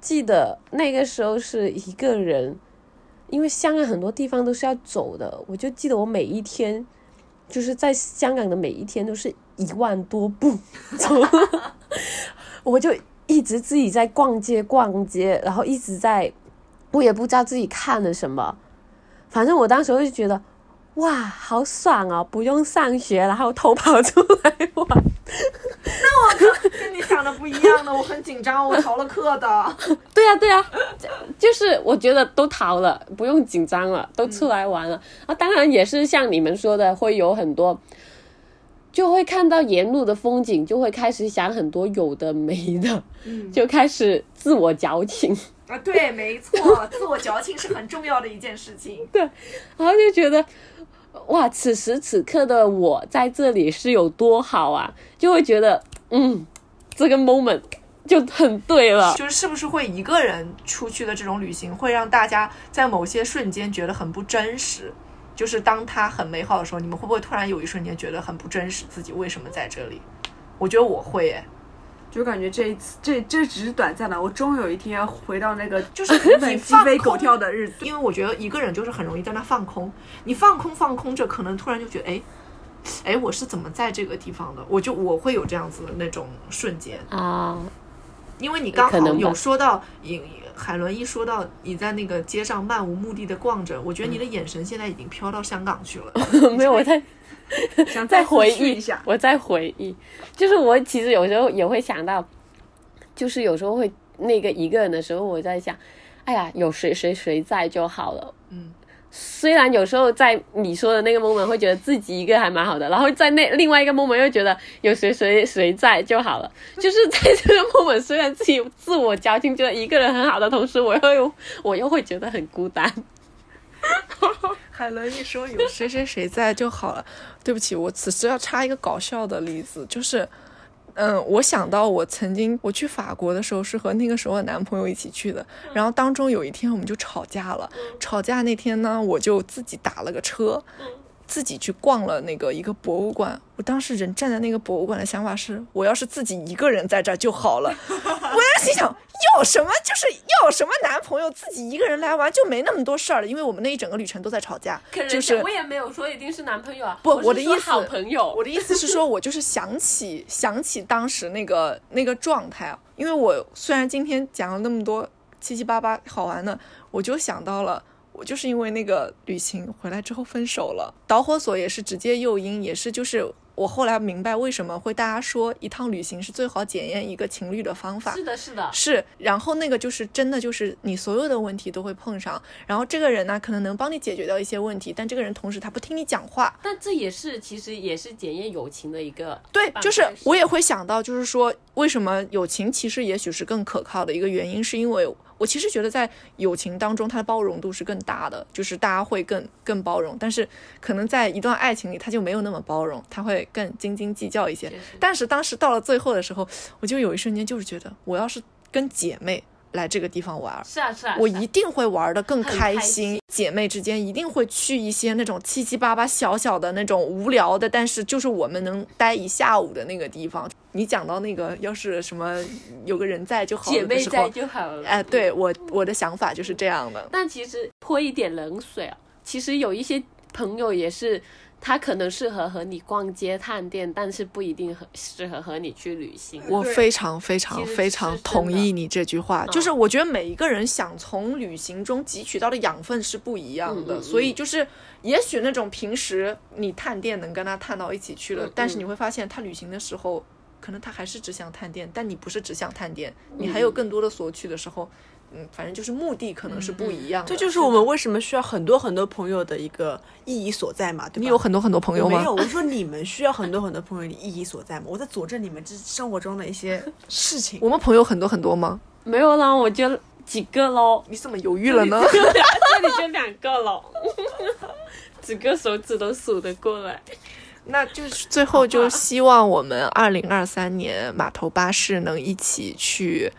Speaker 1: 记得那个时候是一个人，因为香港很多地方都是要走的，我就记得我每一天就是在香港的每一天都是一万多步走，我就一直自己在逛街逛街，然后一直在。我也不知道自己看了什么，反正我当时就觉得，哇，好爽哦，不用上学，然后偷跑出来玩。
Speaker 2: 那我跟你想的不一样的，我很紧张，我逃了课的。
Speaker 1: 对呀对呀，就是我觉得都逃了，不用紧张了，都出来玩了。啊，当然也是像你们说的，会有很多，就会看到沿路的风景，就会开始想很多有的没的，就开始自我矫情。
Speaker 2: 啊，对，没错，自我矫情是很重要的一件事情。
Speaker 1: 对，然后就觉得，哇，此时此刻的我在这里是有多好啊，就会觉得，嗯，这个 moment 就很对了。
Speaker 2: 就是是不是会一个人出去的这种旅行，会让大家在某些瞬间觉得很不真实？就是当它很美好的时候，你们会不会突然有一瞬间觉得很不真实，自己为什么在这里？我觉得我会诶，
Speaker 3: 就感觉这一次这这只是短暂的，我终有一天要回到那个
Speaker 2: 就是
Speaker 3: 原本
Speaker 2: 你放
Speaker 3: 鸡飞狗
Speaker 2: 空
Speaker 3: 跳的日子。
Speaker 2: 因为我觉得一个人就是很容易在那放空，你放空放空着，可能突然就觉得，哎，哎，我是怎么在这个地方的？我就我会有这样子的那种瞬间，
Speaker 1: 啊，
Speaker 2: 因为你刚好有说到，影海伦一说到你在那个街上漫无目的的逛着，我觉得你的眼神现在已经飘到香港去了。
Speaker 1: 没有我在
Speaker 3: 想
Speaker 1: 在
Speaker 3: 再
Speaker 1: 回忆
Speaker 3: 一下，
Speaker 1: 我再回忆，就是我其实有时候也会想到，就是有时候会那个一个人的时候，我在想，哎呀，有谁谁谁在就好了。
Speaker 2: 嗯，
Speaker 1: 虽然有时候在你说的那个 moment 会觉得自己一个还蛮好的，然后在那另外一个 moment 又觉得有谁谁谁在就好了。就是在这个 moment，虽然自己自我矫情，觉得一个人很好的同时，我又有我又会觉得很孤单。
Speaker 2: 海伦一说有谁谁谁在就好了。对不起，我此时要插一个搞笑的例子，就是，嗯，我想到我曾经我去法国的时候是和那个时候的男朋友一起去的，然后当中有一天我们就吵架了。吵架那天呢，我就自己打了个车，自己去逛了那个一个博物馆。我当时人站在那个博物馆的想法是，我要是自己一个人在这儿就好了。我在心想，要什么就是要什么男朋友，自己一个人来玩就没那么多事儿了。因为我们那一整个旅程都在吵架，就是
Speaker 1: 我也没有说一定是男朋友啊，
Speaker 2: 不，
Speaker 1: 我
Speaker 2: 的意思，
Speaker 1: 好朋友，
Speaker 2: 我的意思是说，我就是想起想起当时那个那个状态啊，因为我虽然今天讲了那么多七七八八好玩的，我就想到了。我就是因为那个旅行回来之后分手了，导火索也是直接诱因，也是就是我后来明白为什么会大家说一趟旅行是最好检验一个情侣的方法。
Speaker 1: 是的，是的，
Speaker 2: 是，然后那个就是真的就是你所有的问题都会碰上，然后这个人呢可能能帮你解决掉一些问题，但这个人同时他不听你讲话，
Speaker 1: 但这也是其实也是检验友情的一个
Speaker 2: 对，
Speaker 1: 办
Speaker 2: 就是我也会想到，就是说为什么友情其实也许是更可靠的一个原因，是因为我其实觉得在友情当中，它的包容度是更大的，就是大家会更更包容，但是可能在一段爱情里，他就没有那么包容，他会更斤斤计较一些。但是当时到了最后的时候，我就有一瞬间就是觉得，我要是跟姐妹来这个地方玩儿，
Speaker 1: 是啊是啊，
Speaker 2: 我一定会玩的更
Speaker 1: 很开
Speaker 2: 开心。姐妹之间一定会去一些那种七七八八小小的那种无聊的，但是就是我们能待一下午的那个地方。你讲到那个，要是什么有个人在就好了
Speaker 1: 姐妹在就好了。
Speaker 2: 哎，对我我的想法就是这样的。
Speaker 1: 但其实泼一点冷水啊，其实有一些朋友也是，他可能适合和你逛街探店，但是不一定和适合和你去旅行。
Speaker 2: 我非常非常非常同意你这句话，
Speaker 1: 嗯。
Speaker 2: 就是我觉得每一个人想从旅行中汲取到的养分是不一样的，所以就是也许那种平时你探店能跟他探到一起去了，
Speaker 1: 嗯
Speaker 2: 但是
Speaker 1: 嗯
Speaker 2: 你会发现他旅行的时候，可能他还是只想探店，但你不是只想探店，你还有更多的索取的时候，嗯，反正就是目的可能是不一样的。
Speaker 3: 这就是我们为什么需要很多很多朋友的一个意义所在嘛，对吧？
Speaker 2: 你有很多很多朋友吗？
Speaker 3: 没有，我说你们需要很多很多朋友的意义所在嘛。我在佐证你们这生活中的一些事情。
Speaker 2: 我们朋友很多很多吗？
Speaker 1: 没有啦，我就几个喽，
Speaker 2: 你怎么犹豫了呢？
Speaker 1: 这里就两个喽，几个手指都数得过来。
Speaker 2: 那就是 最后就希望我们二零二三年码头巴士能一起去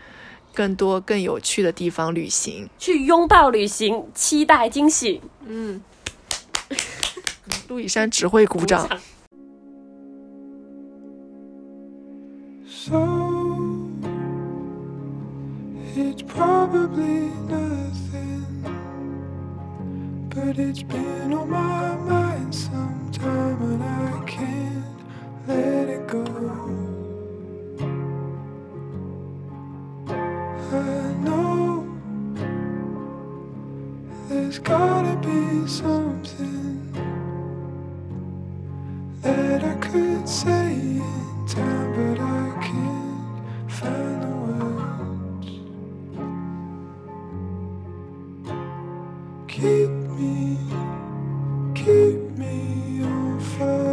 Speaker 2: 更多更有趣的地方旅行。
Speaker 1: 去拥抱旅行，期待惊喜。
Speaker 3: 嗯，
Speaker 2: 陆以山只会鼓掌。
Speaker 4: So it's probably nothing, but it's been on my mind sometime and I can't let it go. I know there's gotta be something that I could say in time, but I can't find the words. Keep me, keep me on fire.